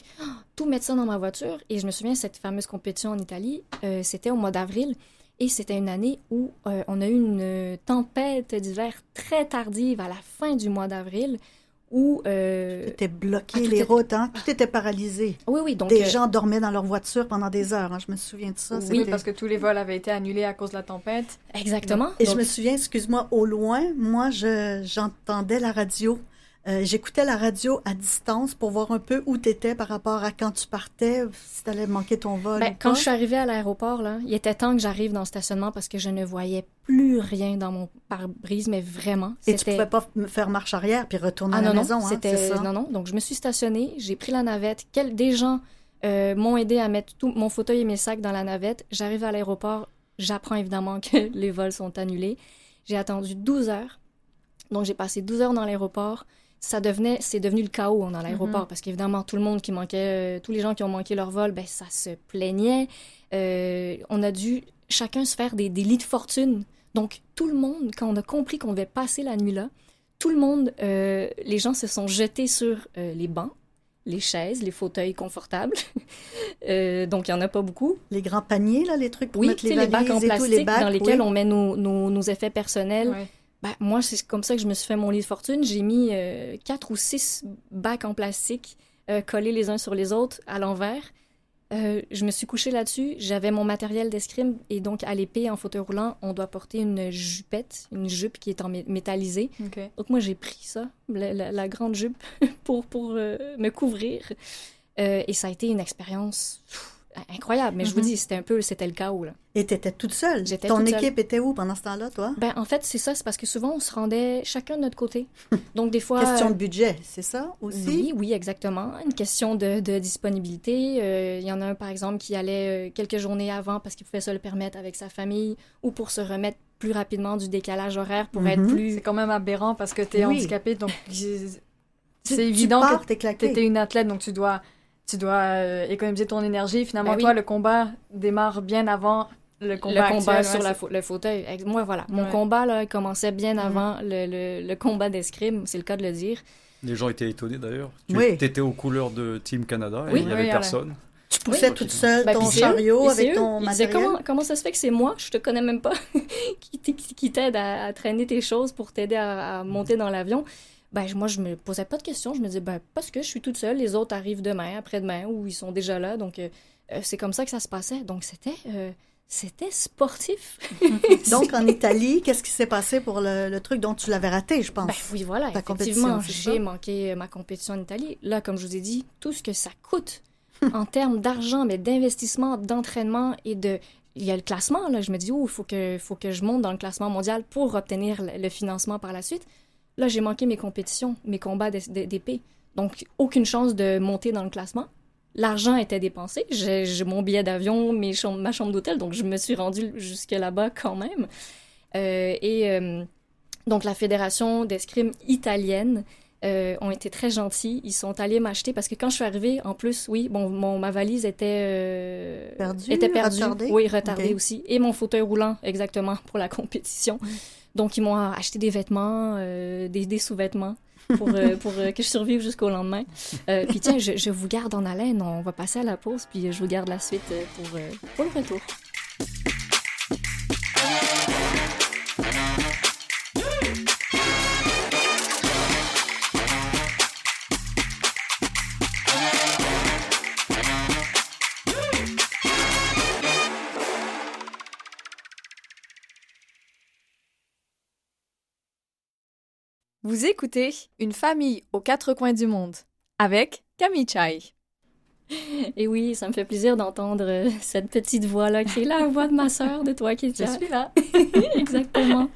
tout mettre ça dans ma voiture. Et je me souviens, cette fameuse compétition en Italie, euh, c'était au mois d'avril. Et c'était une année où euh, on a eu une tempête d'hiver très tardive à la fin du mois d'avril où... Euh, tout bloqué, ah, les routes, hein? tout était paralysé. Oui, oui, donc... Des gens dormaient dans leur voiture pendant des heures, hein, je me souviens de ça. Oui, parce que tous les vols avaient été annulés à cause de la tempête. Exactement. Et je me souviens, excuse-moi, au loin, moi, j'entendais la radio euh, j'écoutais la radio à distance pour voir un peu où tu étais par rapport à quand tu partais, si tu allais manquer ton vol. Ben, quand je suis arrivée à l'aéroport, là, il était temps que j'arrive dans le stationnement parce que je ne voyais plus rien dans mon pare-brise, mais vraiment. Et tu pouvais pas me faire marche arrière puis retourner ah, à la non, maison, non, hein, ça? Non, non. Donc, je me suis stationnée, j'ai pris la navette. Quel... Des gens euh, m'ont aidé à mettre tout mon fauteuil et mes sacs dans la navette. J'arrive à l'aéroport, J'apprends évidemment que les vols sont annulés. J'ai attendu 12 heures. Donc, j'ai passé 12 heures dans l'aéroport. Ça devenait, c'est devenu le chaos dans l'aéroport mm-hmm. parce qu'évidemment, tout le monde qui manquait, euh, tous les gens qui ont manqué leur vol, ben, ça se plaignait. Euh, on a dû chacun se faire des, des, lits de fortune. Donc, tout le monde, quand on a compris qu'on devait passer la nuit là, tout le monde, euh, les gens se sont jetés sur les bancs les chaises, les fauteuils confortables. donc, il n'y en a pas beaucoup. Les grands paniers, là, les trucs pour oui, mettre les, les bacs en plastique les dans lesquels on met nos, nos, nos effets personnels. Ben, moi, c'est comme ça que je me suis fait mon lit de fortune. J'ai mis euh, quatre ou six bacs en plastique euh, collés les uns sur les autres à l'envers. Euh, je me suis couchée là-dessus. J'avais mon matériel d'escrime et donc à l'épée en fauteuil roulant, on doit porter une jupette, une jupe qui est en métallisée. Donc moi j'ai pris ça, la, grande jupe, pour, pour me couvrir. Et ça a été une expérience incroyable. Mais je vous mhm. dis, c'était un peu, c'était le chaos. Là. Et tu étais toute seule? J'étais Ton équipe était où pendant ce temps-là, toi? Ben, en fait, c'est ça. C'est parce que souvent, on se rendait chacun de notre côté. Donc, des fois. question de budget, c'est ça aussi? Oui, oui, exactement. Une question de, de disponibilité. Euh, il y en a un, par exemple, qui allait euh, quelques journées avant parce qu'il pouvait se le permettre avec sa famille ou pour se remettre plus rapidement du décalage horaire pour être mhm. plus. C'est quand même aberrant parce que tu es handicapé. Donc, c'est évident que tu étais une athlète, donc tu dois tu dois euh, économiser ton énergie. Finalement, ben toi, le combat démarre bien avant le combat, le combat sur le fauteuil. Moi, voilà. Mon combat là, commençait bien mhm. avant le, le, combat d'escrime, c'est le cas de le dire. Les gens étaient étonnés d'ailleurs. Tu étais aux couleurs de Team Canada et il n'y avait personne. Tu poussais toute seule ben, ton chariot avec ton matériel? Comment, comment ça se fait que c'est moi, je te connais même pas, qui t'aide à, traîner tes choses pour t'aider à, monter dans l'avion? Ben, moi, je me posais pas de questions. Je me disais, ben, parce que je suis toute seule, les autres arrivent demain, après-demain, ou ils sont déjà là. Donc, euh, euh, c'est comme ça que ça se passait. Donc, c'était. Euh, c'était sportif. Donc, en Italie, qu'est-ce qui s'est passé pour le, truc dont tu l'avais raté, je pense? Ben, oui, voilà. effectivement, j'ai manqué ma compétition en Italie. Là, comme je vous ai dit, tout ce que ça coûte en termes d'argent, mais d'investissement, d'entraînement et de... Il y a le classement, là. Je me dis, oh, il faut que, faut que je monte dans le classement mondial pour obtenir le financement par la suite. Là, j'ai manqué mes compétitions, mes combats d'épée. Donc, aucune chance de monter dans le classement. L'argent était dépensé. J'ai mon billet d'avion, ma chambre d'hôtel, donc je me suis rendue jusque là-bas quand même. Euh, et euh, donc, la fédération d'escrime italienne euh, ont été très gentils. Ils sont allés m'acheter parce que quand je suis arrivée, en plus, oui, bon, mon, ma valise était perdue. Retardée? Oui, retardée aussi. Et mon fauteuil roulant, exactement, pour la compétition. Donc, ils m'ont acheté des vêtements, euh, des, sous-vêtements pour, euh, pour euh, que je survive jusqu'au lendemain. puis tiens, je, vous garde en haleine. On va passer à la pause, puis je vous garde la suite pour, pour le retour. Vous écoutez Une famille aux quatre coins du monde avec Camille Chai. Et oui, ça me fait plaisir d'entendre euh, cette petite voix-là qui est la voix de ma sœur, de toi qui Je suis là. Exactement.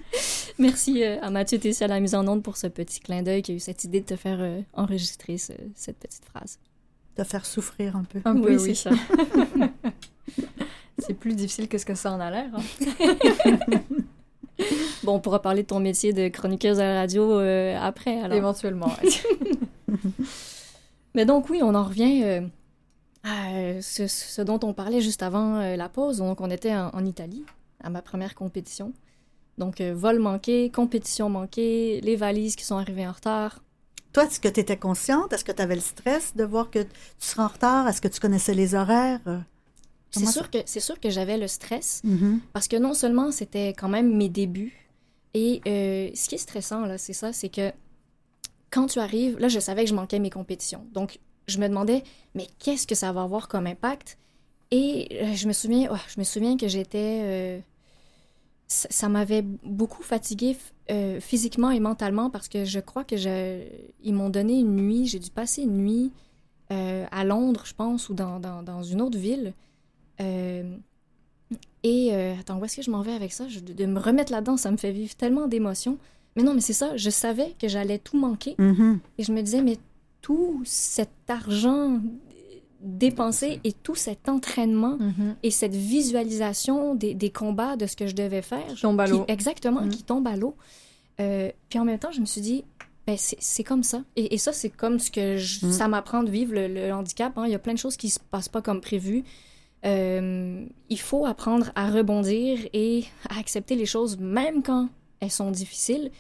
Merci euh, à Mathieu Tessier à la mise en onde pour ce petit clin d'œil qui a eu cette idée de te faire euh, enregistrer cette petite phrase. De faire souffrir un peu. Un peu, oui, c'est ça. c'est plus difficile que ce que ça en a l'air. Hein. bon, on pourra parler de ton métier de chroniqueuse à la radio euh, après, alors. Éventuellement, Mais donc, oui, on en revient euh, à euh, ce, dont on parlait juste avant la pause. Donc, on était en, Italie, à ma première compétition. Donc, vol manqué, compétition manquée, les valises qui sont arrivées en retard. Toi, est-ce que tu étais consciente? Est-ce que tu avais le stress de voir que tu serais en retard? Est-ce que tu connaissais les horaires? C'est sûr, que, c'est sûr que j'avais le stress mm-hmm. parce que non seulement c'était quand même mes débuts et euh, ce qui est stressant, là, c'est ça, c'est que quand tu arrives, là, je savais que je manquais mes compétitions. Donc, je me demandais, mais qu'est-ce que ça va avoir comme impact? Et euh, je me souviens, je me souviens que j'étais... Euh, ça, m'avait beaucoup fatiguée physiquement et mentalement parce que je crois que je, ils m'ont donné une nuit, j'ai dû passer une nuit à Londres, je pense, ou dans, dans, dans une autre ville. Euh, et euh, attends, où est-ce que je m'en vais avec ça? de, me remettre là-dedans, ça me fait vivre tellement d'émotions. Mais non, mais c'est ça, je savais que j'allais tout manquer. Mm-hmm. Et je me disais, mais tout cet argent dépenser et tout cet entraînement mm-hmm. et cette visualisation des, des, combats de ce que je devais faire. Qui tombe à l'eau. Exactement, qui tombe à l'eau. Euh, puis en même temps, je me suis dit, ben c'est comme ça. Et, et ça, c'est comme ce que mm. ça m'apprend de vivre le, handicap. Hein. Il y a plein de choses qui se passent pas comme prévu. Euh, il faut apprendre à rebondir et à accepter les choses même quand elles sont difficiles.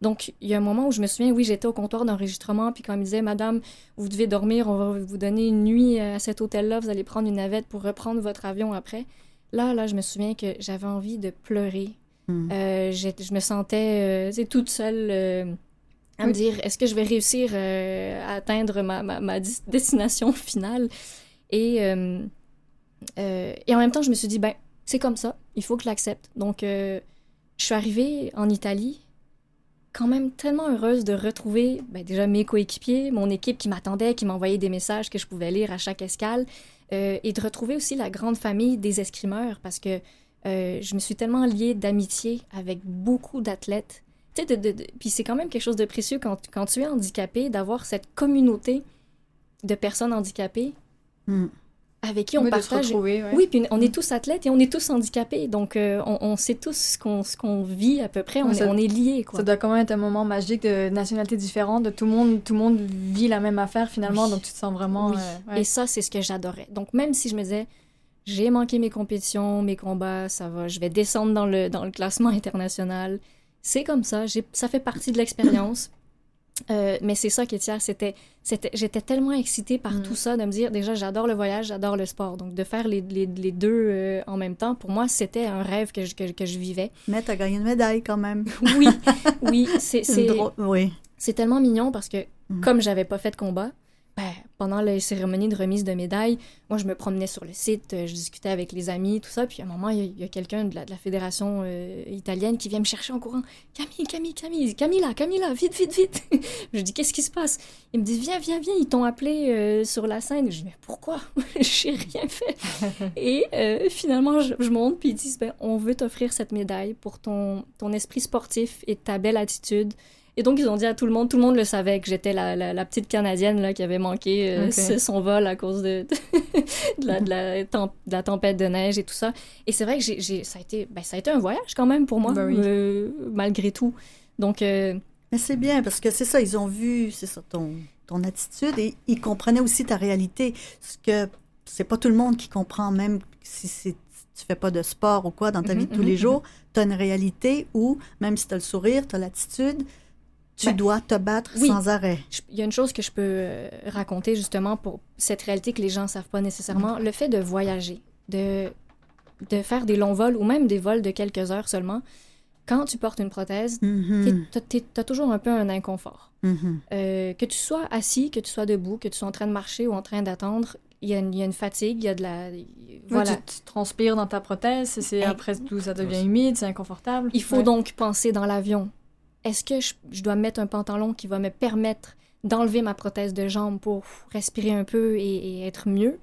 Donc, il y a un moment où je me souviens, oui, j'étais au comptoir d'enregistrement, puis quand il me disait, Madame, vous devez dormir, on va vous donner une nuit à cet hôtel-là, vous allez prendre une navette pour reprendre votre avion après. Là, là, je me souviens que j'avais envie de pleurer. Hmm. Euh, je me sentais, euh, toute seule euh, à me dire, est-ce que je vais réussir à atteindre ma, ma, ma destination finale? Et, et en même temps, je me suis dit, ben, c'est comme ça, il faut que je l'accepte. Donc, je suis arrivée en Italie quand même tellement heureuse de retrouver ben, déjà mes coéquipiers, mon équipe qui m'attendait, qui m'envoyait des messages que je pouvais lire à chaque escale, euh, et de retrouver aussi la grande famille des escrimeurs parce que euh, je me suis tellement liée d'amitié avec beaucoup d'athlètes. Tu sais, puis c'est quand même quelque chose de précieux quand, quand tu es handicapé, d'avoir cette communauté de personnes handicapées. Hmm avec qui on partage. Oui, puis on est mm. tous athlètes et on est tous handicapés, donc euh, on, sait tous ce qu'on vit à peu près, on, est, on est liés. Quoi. Ça doit quand même être un moment magique de nationalités différentes, de tout le monde, tout le monde vit la même affaire finalement, donc tu te sens vraiment. Euh, et ça, c'est ce que j'adorais. Donc même si je me disais, j'ai manqué mes compétitions, mes combats, ça va, je vais descendre dans le, dans le classement international, c'est comme ça, ça fait partie de l'expérience. Euh, mais c'est ça qui est c'était, c'était, j'étais tellement excitée par mm. tout ça, de me dire, déjà, j'adore le voyage, j'adore le sport. Donc, de faire les, les, les deux euh, en même temps, pour moi, c'était un rêve que je, que, que je vivais. Mais tu as gagné une médaille quand même. oui, oui, c'est, c'est, oui. c'est tellement mignon parce que, mm. comme j'avais pas fait de combat, ben, pendant les cérémonies de remise de médailles, moi, je me promenais sur le site, euh, je discutais avec les amis, tout ça. Puis à un moment, il y a, quelqu'un de la, de la fédération euh, italienne qui vient me chercher en courant. Camille, Camille, Camille, Camilla, Camilla, vite, vite, vite. je dis, qu'est-ce qui se passe Il me dit, viens, viens, viens, ils t'ont appelé euh, sur la scène. Je dis, mais pourquoi? J'ai rien fait. Et finalement, je, monte, puis ils disent, ben, on veut t'offrir cette médaille pour ton, ton esprit sportif et ta belle attitude. Et donc, ils ont dit à tout le monde, tout le monde le savait que j'étais la, la, petite Canadienne là, qui avait manqué euh, son vol à cause de, de, la, de, la tempête de neige et tout ça. Et c'est vrai que j'ai, ça, a été, ben, ça a été un voyage quand même pour moi, ben euh, malgré tout. Donc. Euh, Mais c'est bien parce que c'est ça, ils ont vu, c'est ça, ton, ton attitude et ils comprenaient aussi ta réalité. Ce que c'est pas tout le monde qui comprend, même si c'est tu fais pas de sport ou quoi dans ta mm-hmm, vie de tous les mm-hmm, jours, mm-hmm. tu as une réalité où, même si tu as le sourire, tu as l'attitude, tu ben, dois te battre sans arrêt. Il y a une chose que je peux euh, raconter justement pour cette réalité que les gens ne savent pas nécessairement. Mm. Le fait de voyager, de, de faire des longs vols ou même des vols de quelques heures seulement, quand tu portes une prothèse, mm-hmm. tu as toujours un peu un inconfort. Mm-hmm. Euh, que tu sois assis, que tu sois debout, que tu sois en train de marcher ou en train d'attendre, il y, a une, fatigue, il y a de la... Voilà. tu, transpires dans ta prothèse, c'est après tout ça devient humide, c'est inconfortable. Il faut donc penser dans l'avion est-ce que je, dois mettre un pantalon qui va me permettre d'enlever ma prothèse de jambe pour respirer un peu et, être mieux?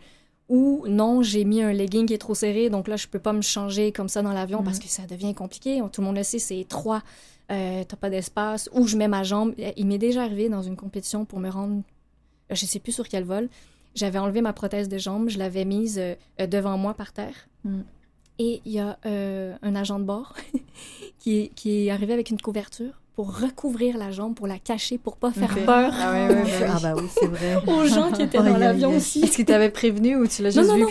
Ou non, j'ai mis un legging qui est trop serré, donc là, je peux pas me changer comme ça dans l'avion parce mhm. que ça devient compliqué. Tout le monde le sait, c'est étroit, euh, t'as pas d'espace. Ou je mets ma jambe. Il m'est déjà arrivé dans une compétition pour me rendre, je sais plus sur quel vol, j'avais enlevé ma prothèse de jambe, je l'avais mise euh, devant moi par terre. Mm. Et il y a euh, un agent de bord qui, qui est arrivé avec une couverture pour recouvrir la jambe, pour la cacher, pour pas faire peur. Ah, ouais, ouais, ah bah oui, c'est vrai. aux gens qui étaient dans l'avion aussi. Est-ce qu'ils t'avaient prévenu ou tu l'as juste vu non.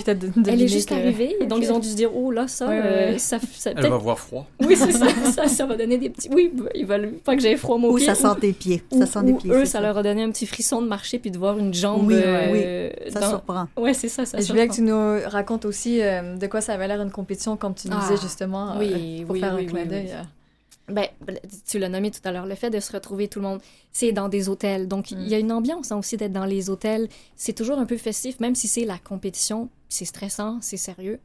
Elle est juste arrivée, et donc ils ont dû se dire, oh là, ça, euh, ça, ça Elle va voir froid. Oui, c'est ça, ça, ça, va donner des petits... Oui, bah, ils veulent pas que j'aie froid moi Ou ça sent tes pieds. Ça sent des pieds, eux, ça, leur a donné un petit frisson de marcher puis de voir une jambe... Oui, euh, oui, ça surprend. Ouais, c'est ça, ça Je voulais que tu nous racontes aussi euh, de quoi ça avait l'air une compétition, comme tu nous disais ah. justement, pour faire un clin d'œil. Ben, tu l'as nommé tout à l'heure, le fait de se retrouver tout le monde, c'est dans des hôtels. Donc, il y a mm. une ambiance hein, aussi d'être dans les hôtels. C'est toujours un peu festif, même si c'est la compétition, c'est stressant, c'est sérieux.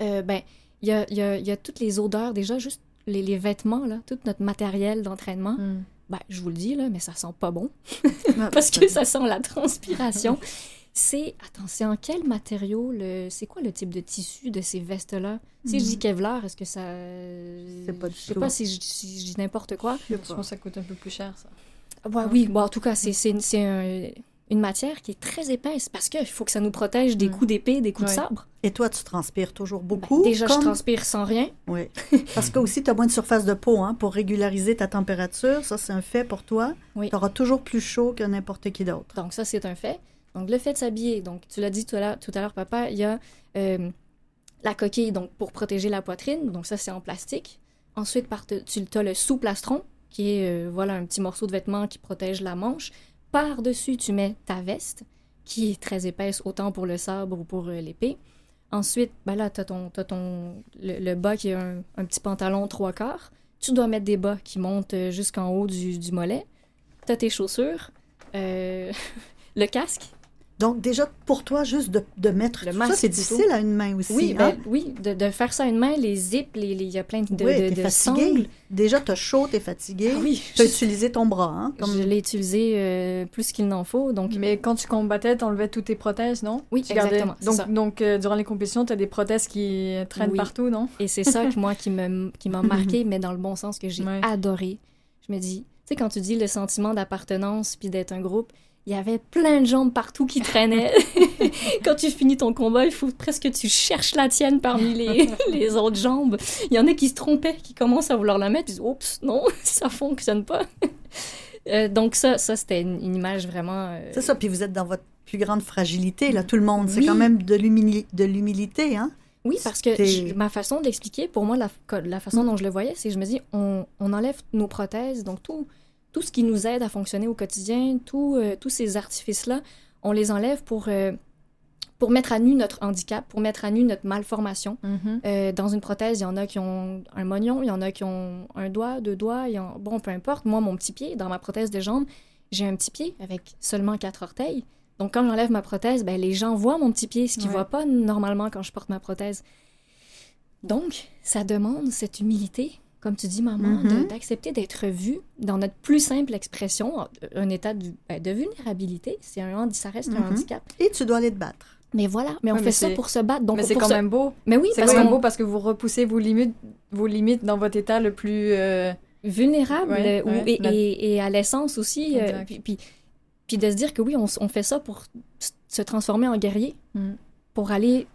Euh, ben, il y a, y, a, y a, toutes les odeurs, déjà, juste les, les vêtements, là, tout notre matériel d'entraînement. Mm. Ben, je vous le dis, là, mais ça sent pas bon. Parce que ça sent la transpiration. c'est, attention, quel matériau, le, c'est quoi le type de tissu de ces vestes-là? Si je dis mhm. Kevlar, est-ce que ça... C'est pas du Je sais pas si je, si dis n'importe quoi. Je pense que ça coûte un peu plus cher, ça. Ouais, oui, bon, en tout cas, c'est, c'est, c'est une matière qui est très épaisse parce qu'il faut que ça nous protège des mm. coups d'épée, des coups de sabre. Et toi, tu transpires toujours ben, beaucoup? déjà, je transpire sans rien. Oui. Parce que aussi, tu as moins de surface de peau hein, pour régulariser ta température. Ça, c'est un fait pour toi. Oui. Tu auras toujours plus chaud que n'importe qui d'autre. Donc, ça, c'est un fait. Donc, le fait de s'habiller, donc, tu l'as dit tout à l'heure, papa, il y a euh, la coquille donc, pour protéger la poitrine. Donc, ça, c'est en plastique. Ensuite, tu as le sous-plastron, qui est euh, voilà, un petit morceau de vêtement qui protège la manche. Par-dessus, tu mets ta veste, qui est très épaisse, autant pour le sabre ou pour euh, l'épée. Ensuite, ben là, tu as, ton, le, bas qui est un, petit pantalon trois quarts. Tu dois mettre des bas qui montent jusqu'en haut du, mollet. Tu as tes chaussures, le casque, donc, déjà, pour toi, juste de, de mettre le ça, c'est difficile à une main aussi. Oui, hein? ben, oui de, de, faire ça à une main, les zips, il y a plein de, oui, de, de fatigué. Déjà, tu as chaud, tu es fatigué. Ah, oui. Tu as utilisé ton bras. Hein, comme... Je l'ai utilisé euh, plus qu'il n'en faut. Donc... Mais quand tu combattais, tu enlevais toutes tes prothèses, non? Oui, exactement. Donc, donc euh, durant les compétitions, tu as des prothèses qui traînent partout, non? Et c'est ça, moi, qui m'a qui marqué, mais dans le bon sens, que j'ai adoré. Je me dis, tu sais, quand tu dis le sentiment d'appartenance puis d'être un groupe, il y avait plein de jambes partout qui traînaient. Quand tu finis ton combat, il faut presque que tu cherches la tienne parmi les, les autres jambes. Il y en a qui se trompaient, qui commencent à vouloir la mettre, ils disent Oups, non, ça fonctionne pas. Euh, donc, ça, ça c'était une, image vraiment. Euh, c'est ça, puis vous êtes dans votre plus grande fragilité, là, tout le monde. C'est quand même de l'humilité, hein? Oui, parce que ma façon d'expliquer, pour moi, la, la façon dont je le voyais, c'est que je me dis, on, on enlève nos prothèses, donc tout, tout ce qui nous aide à fonctionner au quotidien, euh, tous ces artifices-là, on les enlève pour, euh, pour mettre à nu notre handicap, pour mettre à nu notre malformation. Mm-hmm. Euh, dans une prothèse, il y en a qui ont un moignon, il y en a qui ont un doigt, deux doigts, bon, peu importe. Moi, mon petit pied, dans ma prothèse de jambe, j'ai un petit pied avec seulement quatre orteils. Donc, quand j'enlève ma prothèse, ben, les gens voient mon petit pied, ce qu'ils ne voient pas normalement quand je porte ma prothèse. Donc, ça demande cette humilité comme tu dis, maman, mm-hmm. d'accepter d'être vu dans notre plus simple expression, un état de, ben, de vulnérabilité. C'est un, ça reste un mm-hmm. handicap. Et tu dois aller te battre. Mais voilà, mais on fait ça pour se battre. Donc mais c'est quand même beau. Mais oui, c'est quand même beau parce que vous repoussez vos limites, vos limites dans votre état le plus euh, vulnérable et, à l'essence aussi. Euh, puis, puis, de se dire que oui, on, on, fait ça pour se transformer en guerrier, mm. pour aller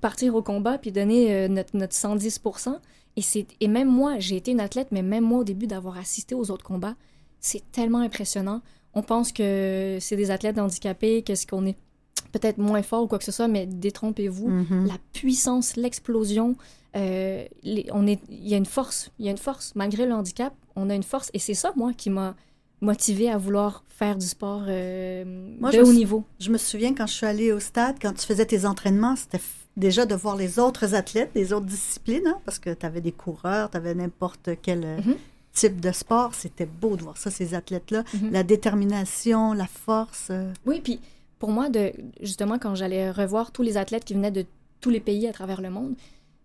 partir au combat puis donner euh, notre, notre 110 et, et même moi, j'ai été une athlète, mais même moi, au début d'avoir assisté aux autres combats, c'est tellement impressionnant. On pense que c'est des athlètes handicapés, qu'est-ce qu'on est peut-être moins fort ou quoi que ce soit, mais détrompez-vous. Mm-hmm. La puissance, l'explosion, euh, on est, il y a une force, il y a une force. Malgré le handicap, on a une force. Et c'est ça, moi, qui m'a motivé à vouloir faire du sport euh, de haut niveau. Je me souviens quand je suis allée au stade, quand tu faisais tes entraînements, c'était déjà de voir les autres athlètes des autres disciplines, hein, parce que tu avais des coureurs, tu avais n'importe quel euh, mhm. type de sport. C'était beau de voir ça, ces athlètes-là. Mhm. La détermination, la force. Euh. Oui, puis pour moi, de, justement, quand j'allais revoir tous les athlètes qui venaient de tous les pays à travers le monde,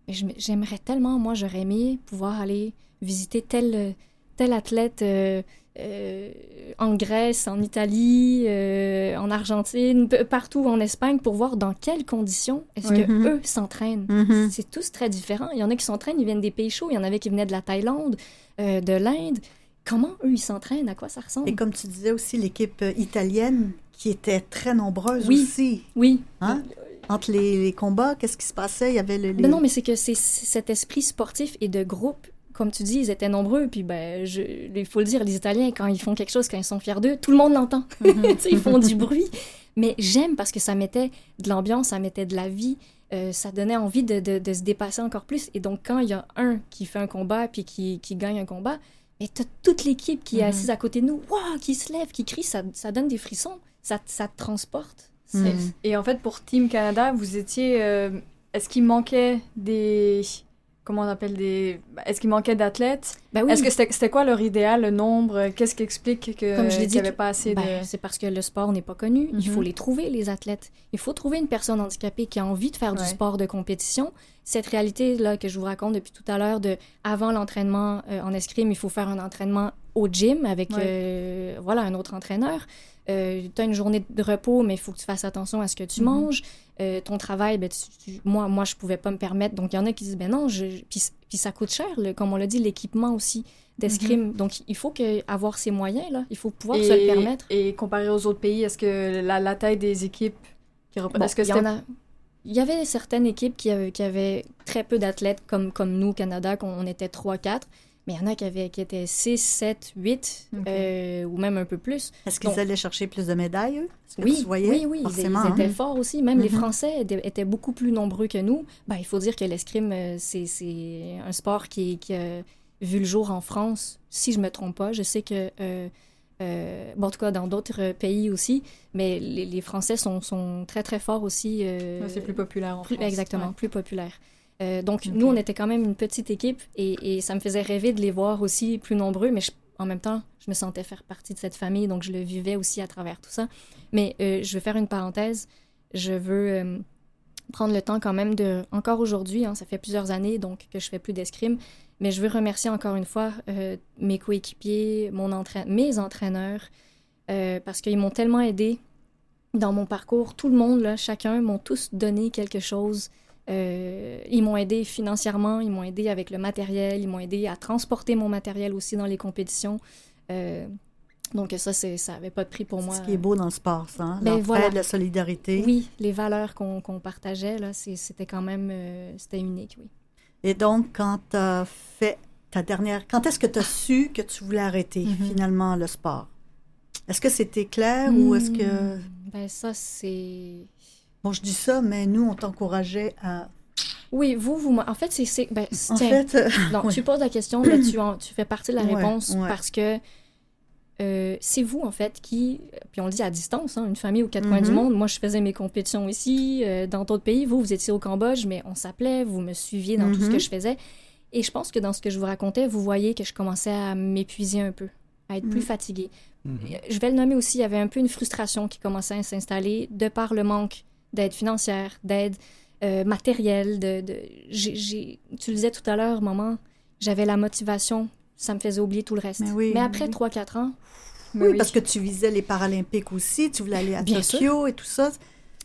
j'aimerais tellement, moi, j'aurais aimé pouvoir aller visiter tel, tel athlète. Euh, euh, en Grèce, en Italie, euh, en Argentine, partout en Espagne pour voir dans quelles conditions est-ce que mm-hmm. eux s'entraînent. Mm-hmm. C'est tous très différents. Il y en a qui s'entraînent, ils viennent des pays chauds, il y en avait qui venaient de la Thaïlande, euh, de l'Inde. Comment eux ils s'entraînent? À quoi ça ressemble? Et comme tu disais aussi l'équipe italienne qui était très nombreuse aussi. Oui. Hein? Entre les, combats, qu'est-ce qui se passait? Il y avait le. non, mais c'est que c'est cet esprit sportif et de groupe comme tu dis, ils étaient nombreux. Puis, ben, je, il faut le dire, les Italiens, quand ils font quelque chose, quand ils sont fiers d'eux, tout le monde l'entend. Mhm. ils font du bruit. Mais j'aime parce que ça mettait de l'ambiance, ça mettait de la vie. Euh, ça donnait envie de, de, se dépasser encore plus. Et donc, quand il y a un qui fait un combat puis qui, qui gagne un combat, et tu as toute l'équipe qui est mhm. assise à côté de nous, wow, qui se lève, qui crie, ça, ça donne des frissons, ça, ça te transporte. Et en fait, pour Team Canada, vous étiez. Euh, est-ce qu'il manquait des comment on appelle des. Est-ce qu'il manquait d'athlètes? Ben oui. Est-ce que c'était quoi leur idéal, le nombre? Qu'est-ce qui explique que Comme je l'ai dit, avait pas assez ben, de. C'est parce que le sport n'est pas connu. Il faut mhm. les trouver, les athlètes. Il faut trouver une personne handicapée qui a envie de faire du sport de compétition. Cette réalité-là que je vous raconte depuis tout à l'heure, de avant l'entraînement euh, en escrime, il faut faire un entraînement au gym avec euh, voilà un autre entraîneur. Euh, tu as une journée de repos, mais il faut que tu fasses attention à ce que tu mhm. manges. Ton travail, ben, moi, moi, je pouvais pas me permettre. Donc, il y en a qui disent, ben non, je... puis, ça coûte cher, comme on l'a dit, l'équipement aussi d'escrime. Mm-hmm. Donc, il faut que, avoir ces moyens, là. Il faut pouvoir se le permettre. Et comparé aux autres pays, est-ce que la, la, taille des équipes... Qui est-ce que il y, a... il y avait certaines équipes qui avaient, qui avaient très peu d'athlètes, comme, comme nous au Canada, qu'on était 3-4. Mais il y en a qui, avaient, qui étaient 6, 7, 8, ou même un peu plus. Est-ce qu'ils allaient chercher plus de médailles, eux? oui, oui, oui, ils, étaient hein? forts aussi. Même les mm-hmm. Français étaient, beaucoup plus nombreux que nous. Ben, il faut dire que l'escrime, euh, c'est un sport qui, qui, a vu le jour en France, si je ne me trompe pas. Je sais que... Euh, euh, bon, en tout cas, dans d'autres pays aussi, mais les, Français sont, sont, très, très forts aussi. c'est plus populaire en plus, France. Exactement, plus populaire. Euh, donc, nous, on était quand même une petite équipe et, ça me faisait rêver de les voir aussi plus nombreux, mais en même temps, je me sentais faire partie de cette famille, donc je le vivais aussi à travers tout ça. Mais euh, je veux faire une parenthèse. Je veux euh, prendre le temps quand même de, encore aujourd'hui, hein, ça fait plusieurs années donc que je fais plus d'escrime, mais je veux remercier encore une fois mes coéquipiers, mon mes entraîneurs, parce qu'ils m'ont tellement aidé dans mon parcours. Tout le monde, là, chacun, m'ont tous donné quelque chose. Euh, ils m'ont aidé financièrement, ils m'ont aidé avec le matériel, ils m'ont aidé à transporter mon matériel aussi dans les compétitions. Euh, donc ça, ça n'avait pas de prix pour moi. Ce qui est beau dans le sport, ça, hein? Ben, voilà. la solidarité. Oui, les valeurs qu'on partageait, là, c'était quand même, euh, c'était unique, oui. Et donc, quand tu as fait ta dernière... Quand est-ce que tu as su que tu voulais arrêter, mm-hmm. finalement, le sport? Est-ce que c'était clair ou est-ce que... Hmm, ben ça, c'est Bon, je dis ça, mais nous, on t'encourageait à. Oui, vous, vous. En fait, c'est. Ben, en fait. Euh, non, tu poses la question, mais tu, tu fais partie de la réponse parce que euh, c'est vous, en fait, qui. Puis on le dit à distance, hein, une famille aux quatre coins du mm-hmm. monde. Moi, je faisais mes compétitions ici, euh, dans d'autres pays. Vous, vous étiez au Cambodge, mais on s'appelait, vous me suiviez dans tout ce que mm-hmm. je faisais. Et je pense que dans ce que je vous racontais, vous voyez que je commençais à m'épuiser un peu, à être plus mm. fatiguée. Mm-hmm. Je vais le nommer aussi, il y avait un peu une frustration qui commençait à s'installer de par le manque d'aide financière, d'aide euh, matérielle. De, de tu le disais tout à l'heure, maman, j'avais la motivation, ça me faisait oublier tout le reste. Mais, après 3-4 ans... Oui, parce que tu visais les Paralympiques aussi, tu voulais aller à Tokyo et tout ça.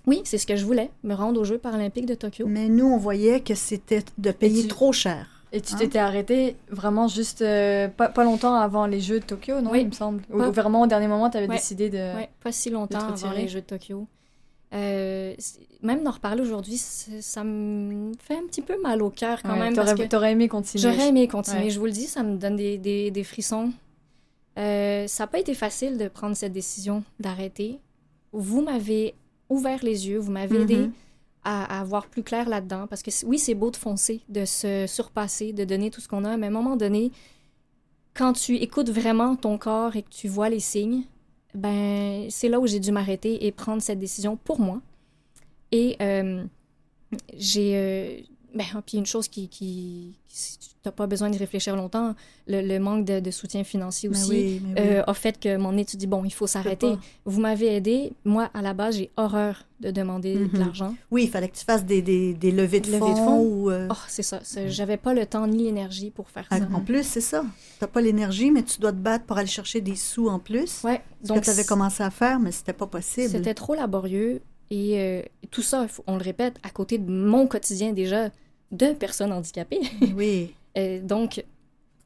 Oui, c'est ce que je voulais, me rendre aux Jeux paralympiques de Tokyo. Mais nous, on voyait que c'était de payer trop cher. Et tu hein? t'étais arrêté vraiment juste euh, pas, pas, longtemps avant les Jeux de Tokyo, non, oui. il me semble? Ou, vraiment au dernier moment, tu avais décidé de. Oui, pas si longtemps avant les Jeux de Tokyo. Euh, même d'en reparler aujourd'hui, ça me fait un petit peu mal au cœur quand même. T'aurais aimé continuer. J'aurais aimé continuer. Je vous le dis, ça me donne des, des, des frissons. Euh, ça n'a pas été facile de prendre cette décision d'arrêter. Vous m'avez ouvert les yeux, vous m'avez aidé mm-hmm. à, à, voir plus clair là-dedans. Parce que oui, c'est beau de foncer, de se surpasser, de donner tout ce qu'on a, mais à un moment donné, quand tu écoutes vraiment ton corps et que tu vois les signes, ben, c'est là où j'ai dû m'arrêter et prendre cette décision pour moi. Et euh, j'ai. Ben, puis une chose qui, qui, tu n'as pas besoin de réfléchir longtemps, le, manque de, soutien financier ben aussi euh, a fait que mon étude dit bon, il faut s'arrêter. Vous m'avez aidé. Moi, à la base, j'ai horreur de demander de mhm. l'argent. Oui, il fallait que tu fasses des, des, des levées de fonds. Ou, Oh, c'est ça. J'avais pas le temps ni l'énergie pour faire ça. En plus, c'est ça. Tu n'as pas l'énergie, mais tu dois te battre pour aller chercher des sous en plus. Ouais. Ce donc, que tu avais commencé à faire, mais c'était pas possible. C'était trop laborieux. Et euh, tout ça, on le répète, à côté de mon quotidien déjà de personnes handicapées. Oui. Euh, donc.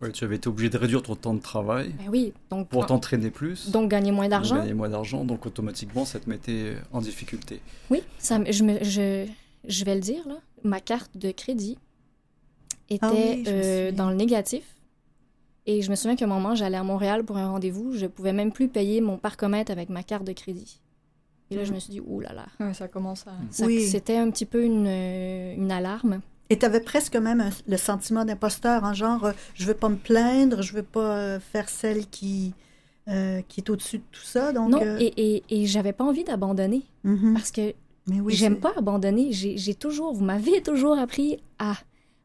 Ouais, tu avais été obligé de réduire ton temps de travail. Ben oui. Donc, pour t'entraîner plus. Donc gagner moins d'argent. Gagner moins d'argent, donc automatiquement, ça te mettait en difficulté. Oui, ça, je, me, je, je vais le dire, là. Ma carte de crédit ah était euh, dans le négatif. Et je me souviens qu'à un moment, j'allais à Montréal pour un rendez-vous. Je pouvais même plus payer mon parcomètre avec ma carte de crédit. Et là, je me suis dit, ouh là là. ça commence à. C'était un petit peu une, euh, une alarme. Et tu avais presque même le sentiment d'imposteur, en hein, genre, euh, je veux pas me plaindre, je veux pas euh, faire celle qui, qui est au-dessus de tout ça. Donc, non, et, et, et j'avais pas envie d'abandonner. Mm-hmm. Parce que Mais oui, j'aime pas abandonner. J'ai toujours, vous m'avez toujours appris à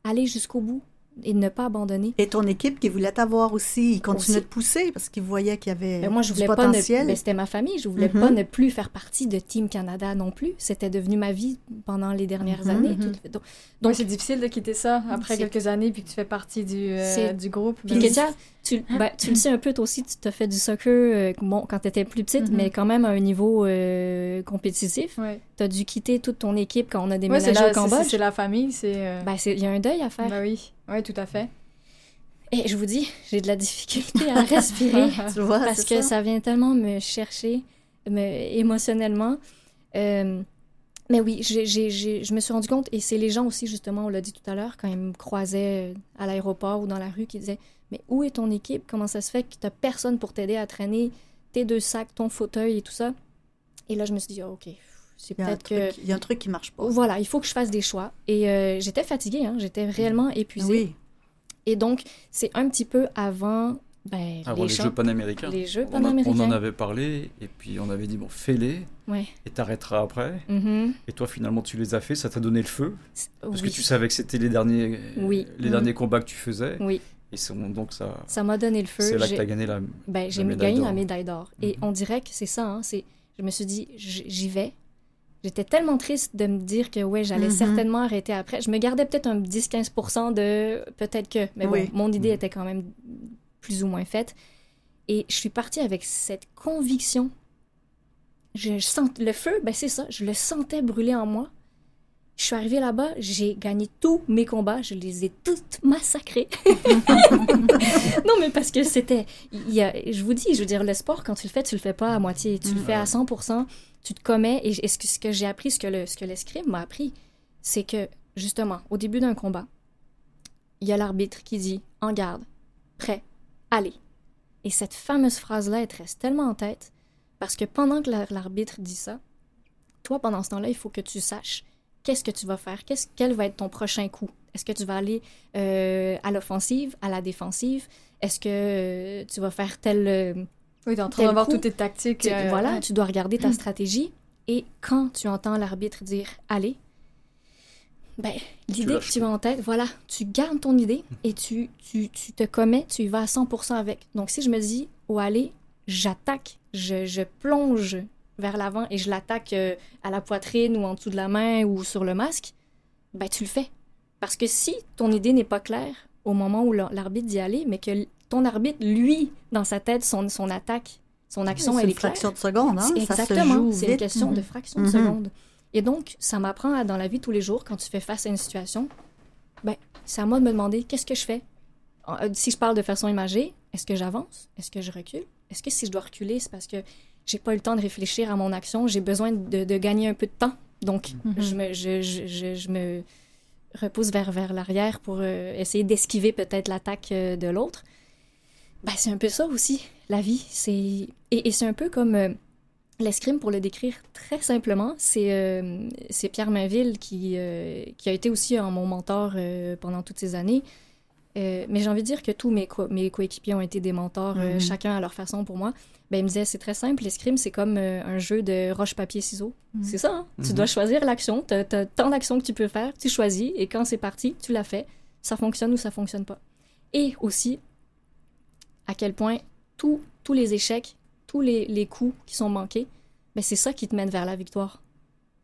aller jusqu'au bout et ne pas abandonner. Et ton équipe qui voulait t'avoir aussi, ils continuaient de pousser parce qu'ils voyaient qu'il y avait ben moi, je voulais du potentiel. Ben, c'était ma famille, je voulais pas ne plus faire partie de Team Canada non plus. C'était devenu ma vie pendant les dernières mm-hmm. années. Mm-hmm. Donc, c'est difficile de quitter ça après quelques années puis que tu fais partie du, euh, du groupe. Puis ben, tu, ben, tu le sais un peu, toi aussi, tu t'as fait du soccer euh, bon, quand tu étais plus petite, mais quand même à un niveau euh, compétitif. Tu as dû quitter toute ton équipe quand on a déménagé au Cambodge. C'est la famille, c'est... Ben, il y a un deuil à faire. Ben oui, oui, tout à fait. Et je vous dis, j'ai de la difficulté à respirer parce que ça. vient tellement me chercher me, émotionnellement. Euh, mais oui, je me suis rendu compte, et c'est les gens aussi, justement, on l'a dit tout à l'heure, quand ils me croisaient à l'aéroport ou dans la rue, qui disaient Mais où est ton équipe? Comment ça se fait que tu n'as personne pour t'aider à traîner tes deux sacs, ton fauteuil et tout ça Et là, je me suis dit oh, Ok, c'est peut-être que. Il y a un truc qui marche pas. Voilà, il faut que je fasse des choix. Et euh, j'étais fatiguée, hein, j'étais réellement épuisée. Oui. Et donc, c'est un petit peu avant. Ben, avant les, Jeux panaméricains. Les Jeux panaméricains. On, en avait parlé, et puis on avait dit, bon, fais-les, ouais. et t'arrêteras après. Mm-hmm. Et toi, finalement, tu les as fait, ça t'a donné le feu? Parce que tu savais que c'était les, derniers, oui. les mm-hmm. derniers combats que tu faisais. Oui. Et donc ça. Ça m'a donné le feu. C'est là que tu as gagné la. Ben, j'ai gagné la médaille d'or. Et mm-hmm. on dirait que c'est ça. Hein, je me suis dit, j'y vais, J'étais tellement triste de me dire que ouais, j'allais mm-hmm. certainement arrêter après. Je me gardais peut-être un 10-15% de peut-être que. Mais bon, mon idée mm-hmm. était quand même plus ou moins faite. Et je suis partie avec cette conviction. Je sens le feu, ben c'est ça, je le sentais brûler en moi. Je suis arrivée là-bas, j'ai gagné tous mes combats, je les ai toutes massacrés. non, mais parce que c'était. Je vous dis, je veux dire, le sport, quand tu le fais, tu le fais pas à moitié. Tu le fais à 100% tu te commets. Et, ce que, ce que j'ai appris, ce que, le, ce que l'escrime m'a appris, c'est que, justement, au début d'un combat, il y a l'arbitre qui dit En garde, prêt, allez. Et cette fameuse phrase-là, elle te reste tellement en tête parce que pendant que l'arbitre dit ça, toi, pendant ce temps-là, il faut que tu saches qu'est-ce que tu vas faire, qu'est-ce, quel va être ton prochain coup? Est-ce que tu vas aller euh, à l'offensive, à la défensive? Est-ce que euh, tu vas faire tel, euh, oui, tu es en train d'avoir toutes tes tactiques. Euh, voilà, tu dois regarder ta stratégie. Et quand tu entends l'arbitre dire allez, ben, l'idée que tu as en tête, voilà, tu gardes ton idée et tu, tu, tu, te commets, tu y vas à 100% avec. Donc, si je me dis, oh, allez, j'attaque, je, je, plonge vers l'avant et je l'attaque euh, à la poitrine ou en dessous de la main ou sur le masque, ben, tu le fais. Parce que si ton idée n'est pas claire au moment où l'arbitre dit aller, mais que ton arbitre, lui, dans sa tête, son, son attaque, son action, elle est, une fraction de seconde, hein? Exactement, c'est une question de fraction de mm-hmm. seconde. Et donc, ça m'apprend dans la vie tous les jours, quand tu fais face à une situation, ben, c'est à moi de me demander qu'est-ce que je fais? Euh, si je parle de façon imagée, est-ce que j'avance? Est-ce que je recule? Est-ce que si je dois reculer, c'est parce que j'ai pas eu le temps de réfléchir à mon action, j'ai besoin de, de, gagner un peu de temps. Donc, mm-hmm. je, me, je, je, je, me repousse vers, vers l'arrière pour euh, essayer d'esquiver peut-être l'attaque euh, de l'autre. Ben, c'est un peu ça aussi, la vie. C'est et, c'est un peu comme euh, l'escrime, pour le décrire très simplement, c'est Pierre Mainville qui, qui a été aussi mon mentor pendant toutes ces années. Mais j'ai envie de dire que tous mes, mes coéquipiers ont été des mentors, mm-hmm. chacun à leur façon pour moi. Ben, il me disait, c'est très simple, l'escrime, c'est comme un jeu de roche-papier-ciseaux. Mm-hmm. C'est ça, hein? Tu mm-hmm. dois choisir l'action, tu as, tant d'actions que tu peux faire, tu choisis, et quand c'est parti, tu l'as fait. Ça fonctionne ou ça fonctionne pas. Et aussi, à quel point tous les échecs, tous les, coups qui sont manqués, ben c'est ça qui te mène vers la victoire.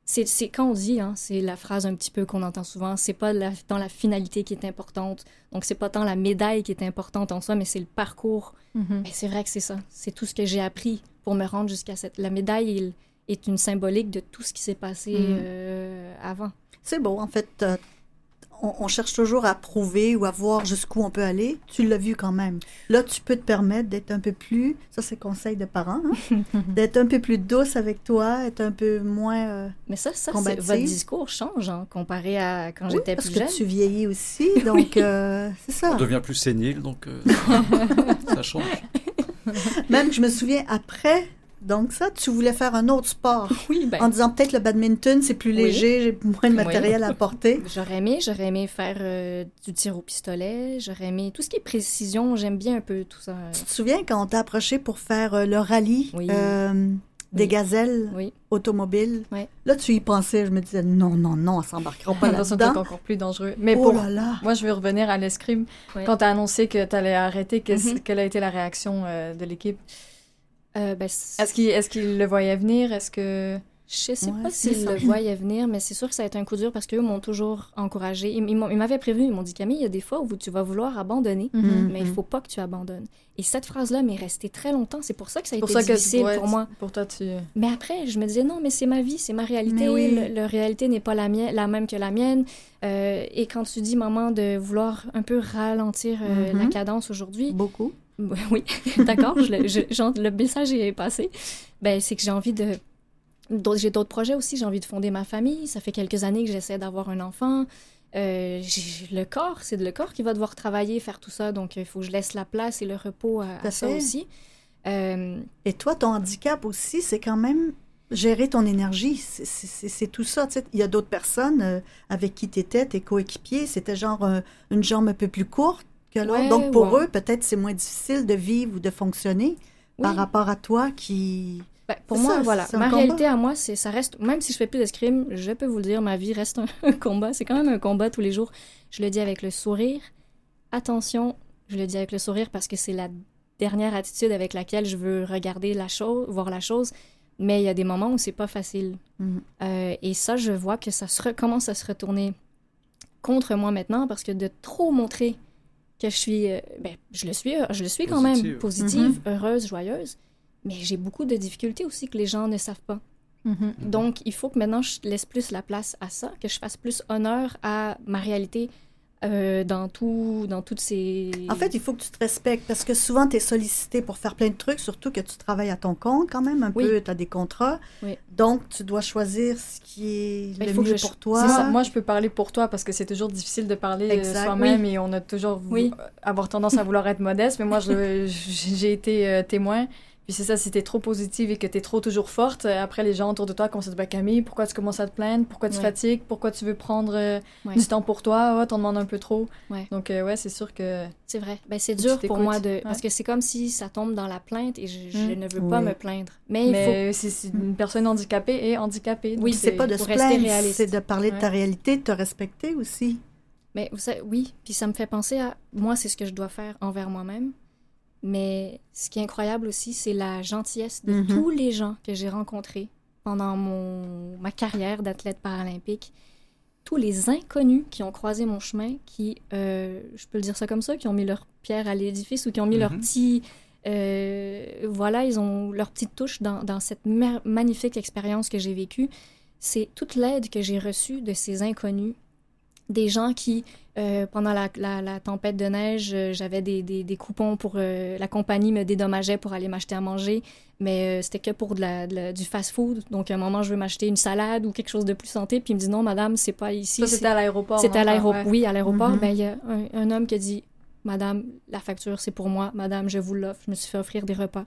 C'est quand on dit, hein, c'est la phrase un petit peu qu'on entend souvent, c'est pas la, tant la finalité qui est importante, donc c'est pas tant la médaille qui est importante en soi, mais c'est le parcours. Mm-hmm. Ben, c'est vrai que c'est ça. C'est tout ce que j'ai appris pour me rendre jusqu'à cette. La médaille est une symbolique de tout ce qui s'est passé mm-hmm. euh, avant. C'est beau, en fait, on, cherche toujours à prouver ou à voir jusqu'où on peut aller. Tu l'as vu quand même. Là, tu peux te permettre d'être un peu plus, ça c'est conseil de parents, hein, d'être un peu plus douce avec toi, être un peu moins. Euh, Mais ça, ça votre discours change hein, comparé à quand j'étais plus jeune. Parce que tu vieillis aussi, donc euh, c'est ça. On devient plus sénile, donc euh, ça change. Même, je me souviens, après donc ça, tu voulais faire un autre sport. Oui, ben... En disant peut-être le badminton, c'est plus léger, j'ai moins de matériel à porter. J'aurais aimé, j'aurais aimé faire euh, du tir au pistolet, j'aurais aimé tout ce qui est précision, j'aime bien un peu tout ça. Tu te souviens quand on t'a approché pour faire euh, le rallye euh, des gazelles automobiles? Là, tu y pensais, je me disais, non, non, non, elle s'embarquera pas là-dedans. Encore plus dangereux. Mais oh là là. moi, je veux revenir à l'escrime. Quand tu as annoncé que tu allais arrêter, mm-hmm. quelle a été la réaction euh, de l'équipe? Euh, ben, est-ce qu'il est le voyait venir? Est-ce que... Je sais pas s'ils le voyaient venir, mais c'est sûr que ça a été un coup dur parce qu'eux m'ont toujours encouragé. Ils, m'avaient prévu, ils m'ont dit Camille, il y a des fois où tu vas vouloir abandonner, mhm. mais il mhm. faut pas que tu abandonnes. Et cette phrase-là m'est restée très longtemps. C'est pour ça que ça a été difficile pour moi. Pour toi, tu... Mais après, je me disais non, mais c'est ma vie, c'est ma réalité. Oui. la réalité n'est pas la, mienne, la même que la mienne. Euh, et quand tu dis, maman, de vouloir un peu ralentir euh, la mhm. cadence aujourd'hui. Beaucoup. Oui, d'accord, le, le message est passé. Ben, c'est que j'ai envie de j'ai d'autres projets aussi. J'ai envie de fonder ma famille. Ça fait quelques années que j'essaie d'avoir un enfant. Euh, le corps, c'est le corps qui va devoir travailler, faire tout ça. Donc, il faut que je laisse la place et le repos à, ça aussi. Euh, et toi, ton handicap aussi, c'est quand même gérer ton énergie. C'est tout ça. Il y a d'autres personnes euh, avec qui tu étais, tes coéquipiers. C'était genre une jambe un peu plus courte que l'autre. Donc, pour eux, peut-être c'est moins difficile de vivre ou de fonctionner par rapport à toi qui ben, pour moi, voilà. Ma réalité à moi, c'est ça reste, même si je fais plus d'escrime, je peux vous le dire, ma vie reste un, combat. C'est quand même un combat tous les jours. Je le dis avec le sourire. Attention, je le dis avec le sourire parce que c'est la dernière attitude avec laquelle je veux regarder la chose, voir la chose. Mais il y a des moments où c'est pas facile. Mm. Euh, et ça, je vois que ça se commence à se retourner contre moi maintenant parce que de trop montrer que je suis, euh, ben, je le suis, je le suis quand même positive, mm-hmm. heureuse, joyeuse mais j'ai beaucoup de difficultés aussi que les gens ne savent pas. Mm-hmm. Donc, il faut que maintenant je laisse plus la place à ça, que je fasse plus honneur à ma réalité euh, dans, tout, dans toutes ces... En fait, il faut que tu te respectes parce que souvent, tu es sollicité pour faire plein de trucs, surtout que tu travailles à ton compte quand même un peu, tu as des contrats. Donc, tu dois choisir ce qui est ben, le mieux pour toi. Ça. Moi, je peux parler pour toi parce que c'est toujours difficile de parler euh, soi-même et on a toujours avoir tendance à vouloir être modeste. Mais moi, j'ai été euh, témoin puis c'est ça, si t'es trop positive et que t'es trop toujours forte, euh, après les gens autour de toi commencent à te dire Camille, pourquoi tu commences à te plaindre? Pourquoi tu fatigues? Pourquoi tu veux prendre euh, du temps pour toi? Oh, T'en demandes un peu trop. Donc, euh, ouais, c'est sûr que. C'est vrai. Ben, c'est dur pour moi de. Parce que c'est comme si ça tombe dans la plainte et je, mm. ne veux pas me plaindre. Mais, Mais faut... si, une personne handicapée est handicapée. Oui, c'est pas de se plaindre, c'est de parler de ta réalité, de te respecter aussi. Mais vous savez, oui, puis ça me fait penser à moi, c'est ce que je dois faire envers moi-même. Mais ce qui est incroyable aussi, c'est la gentillesse de mhm. tous les gens que j'ai rencontrés pendant mon, ma carrière d'athlète paralympique. Tous les inconnus qui ont croisé mon chemin, qui, euh, je peux le dire ça comme ça, qui ont mis leur pierre à l'édifice ou qui ont mis leur mhm. petit... Euh, voilà, ils ont leur petite touche dans, dans cette magnifique expérience que j'ai vécue. C'est toute l'aide que j'ai reçue de ces inconnus des gens qui, euh, pendant la, la, tempête de neige, euh, j'avais des, des, des, coupons pour... Euh, la compagnie me dédommageait pour aller m'acheter à manger, mais c'était que pour de la, du fast-food. Donc, à un moment, je veux m'acheter une salade ou quelque chose de plus santé, puis il me dit « Non, madame, c'est pas ici. » Ça, c'était à l'aéroport. C'était à l'aéroport, oui, à l'aéroport. Mm-hmm. Ben, il y a un, homme qui a dit « Madame, la facture, c'est pour moi. Madame, je vous l'offre. Je me suis fait offrir des repas. »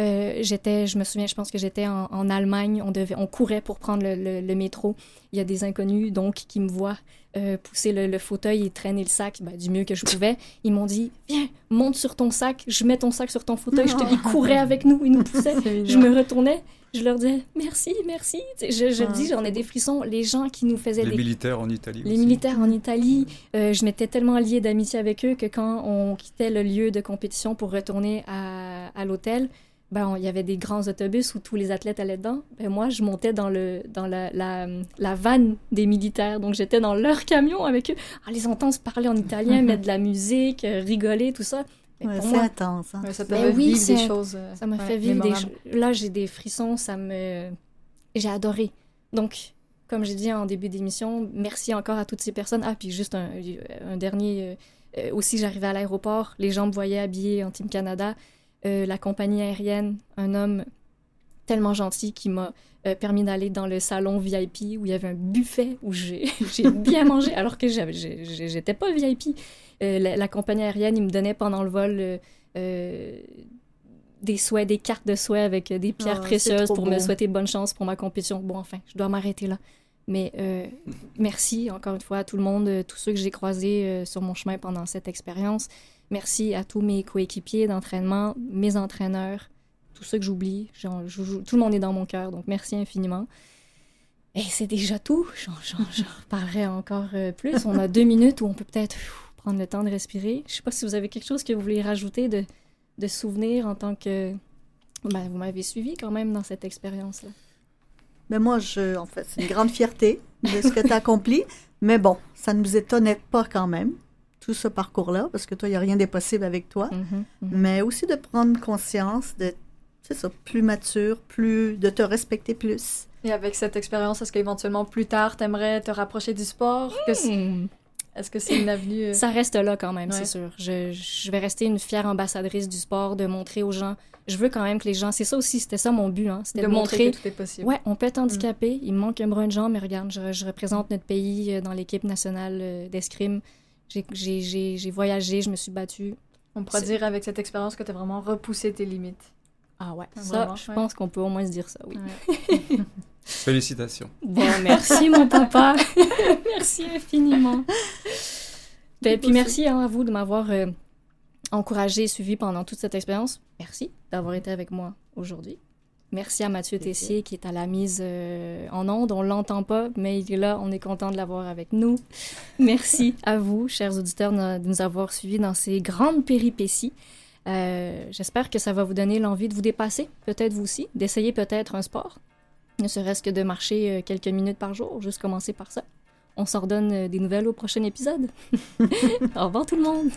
Euh, j'étais, je me souviens, je pense que j'étais en, Allemagne, on, devait, on courait pour prendre le, métro. Il y a des inconnus, donc, qui me voient euh, pousser le, fauteuil et traîner le sac ben, du mieux que je pouvais. Ils m'ont dit, viens, monte sur ton sac, je mets ton sac sur ton fauteuil. Je te, ils couraient avec nous, ils nous poussaient. je me retournais, je leur disais, merci, merci. Je, je dis, j'en ai des frissons. Les gens qui nous faisaient... Les militaires en Italie. Les militaires en Italie. Euh, je m'étais tellement liée d'amitié avec eux que quand on quittait le lieu de compétition pour retourner à, à l'hôtel, ben, il y avait des grands autobus où tous les athlètes allaient dedans. Ben, moi, je montais dans, le, dans la, la, la vanne des militaires. Donc, j'étais dans leur camion avec eux. On les entend se parler en italien, mettre de la musique, euh, rigoler, tout ça. Ben, c'est intense. Hein. ça ben, oui, vivre des choses. Euh, ça me fait vivre des choses. Là, j'ai des frissons. Ça me... J'ai adoré. Donc, comme j'ai dit en début d'émission, merci encore à toutes ces personnes. Ah, puis juste un, un dernier... Euh, aussi, j'arrivais à l'aéroport. Les gens me voyaient habillée en Team Canada. Euh, la compagnie aérienne, un homme tellement gentil qui m'a euh, permis d'aller dans le salon VIP où il y avait un buffet où j'ai bien mangé alors que j'étais pas VIP. Euh, la, compagnie aérienne, il me donnait pendant le vol des souhaits, des cartes de souhaits avec des pierres ah, précieuses pour me souhaiter bonne chance pour ma compétition. Bon, enfin, je dois m'arrêter là. Mais merci encore une fois à tout le monde, tous ceux que j'ai croisés sur mon chemin pendant cette expérience. Merci à tous mes coéquipiers d'entraînement, mes entraîneurs, tout ça que j'oublie. tout le monde est dans mon cœur, donc merci infiniment. Et c'est déjà tout. J'en reparlerai encore euh, plus. On a deux minutes où on peut peut-être prendre le temps de respirer. Je sais pas si vous avez quelque chose que vous voulez rajouter de, de souvenirs en tant que... Ben, vous m'avez suivi quand même dans cette expérience-là. Mais moi, je, en fait, c'est une grande fierté de ce que tu as accompli. Mais bon, ça ne nous étonnait pas quand même, tout ce parcours-là, parce que toi, il n'y a rien d'impossible avec toi. Mm-hmm, mm-hmm. Mais aussi de prendre conscience de, c'est ça, plus mature, plus, de te respecter plus. Et avec cette expérience, est-ce qu'éventuellement plus tard, tu aimerais te rapprocher du sport? Hmm. Est-ce que c'est une avenue? Euh? Ça reste là quand même, c'est sûr. Je, je, vais rester une fière ambassadrice du sport, de montrer aux gens. Je veux quand même que les gens. C'est ça aussi, c'était ça mon but. Hein, c'était de, montrer, que tout est possible. Ouais, on peut être handicapé, il me manque un brin de jambe, mais regarde, je, représente notre pays euh, dans l'équipe nationale euh, d'escrime. J'ai voyagé, je me suis battue. On pourrait dire avec cette expérience que tu as vraiment repoussé tes limites. Ah ouais, ça, je pense qu'on peut au moins se dire ça, oui. Félicitations. Bon, merci mon papa. merci infiniment. Et ben, puis merci hein, à vous de m'avoir euh, encouragé et suivi pendant toute cette expérience. Merci d'avoir été avec moi aujourd'hui. Merci à Mathieu Tessier qui est à la mise euh, en onde. On l'entend pas, mais il est là. On est content de l'avoir avec nous. Merci à vous, chers auditeurs, de nous avoir suivis dans ces grandes péripéties. Euh, j'espère que ça va vous donner l'envie de vous dépasser, peut-être vous aussi, d'essayer peut-être un sport, ne serait-ce que de marcher euh, quelques minutes par jour, juste commencer par ça. On s'ordonne des nouvelles au prochain épisode. au revoir tout le monde.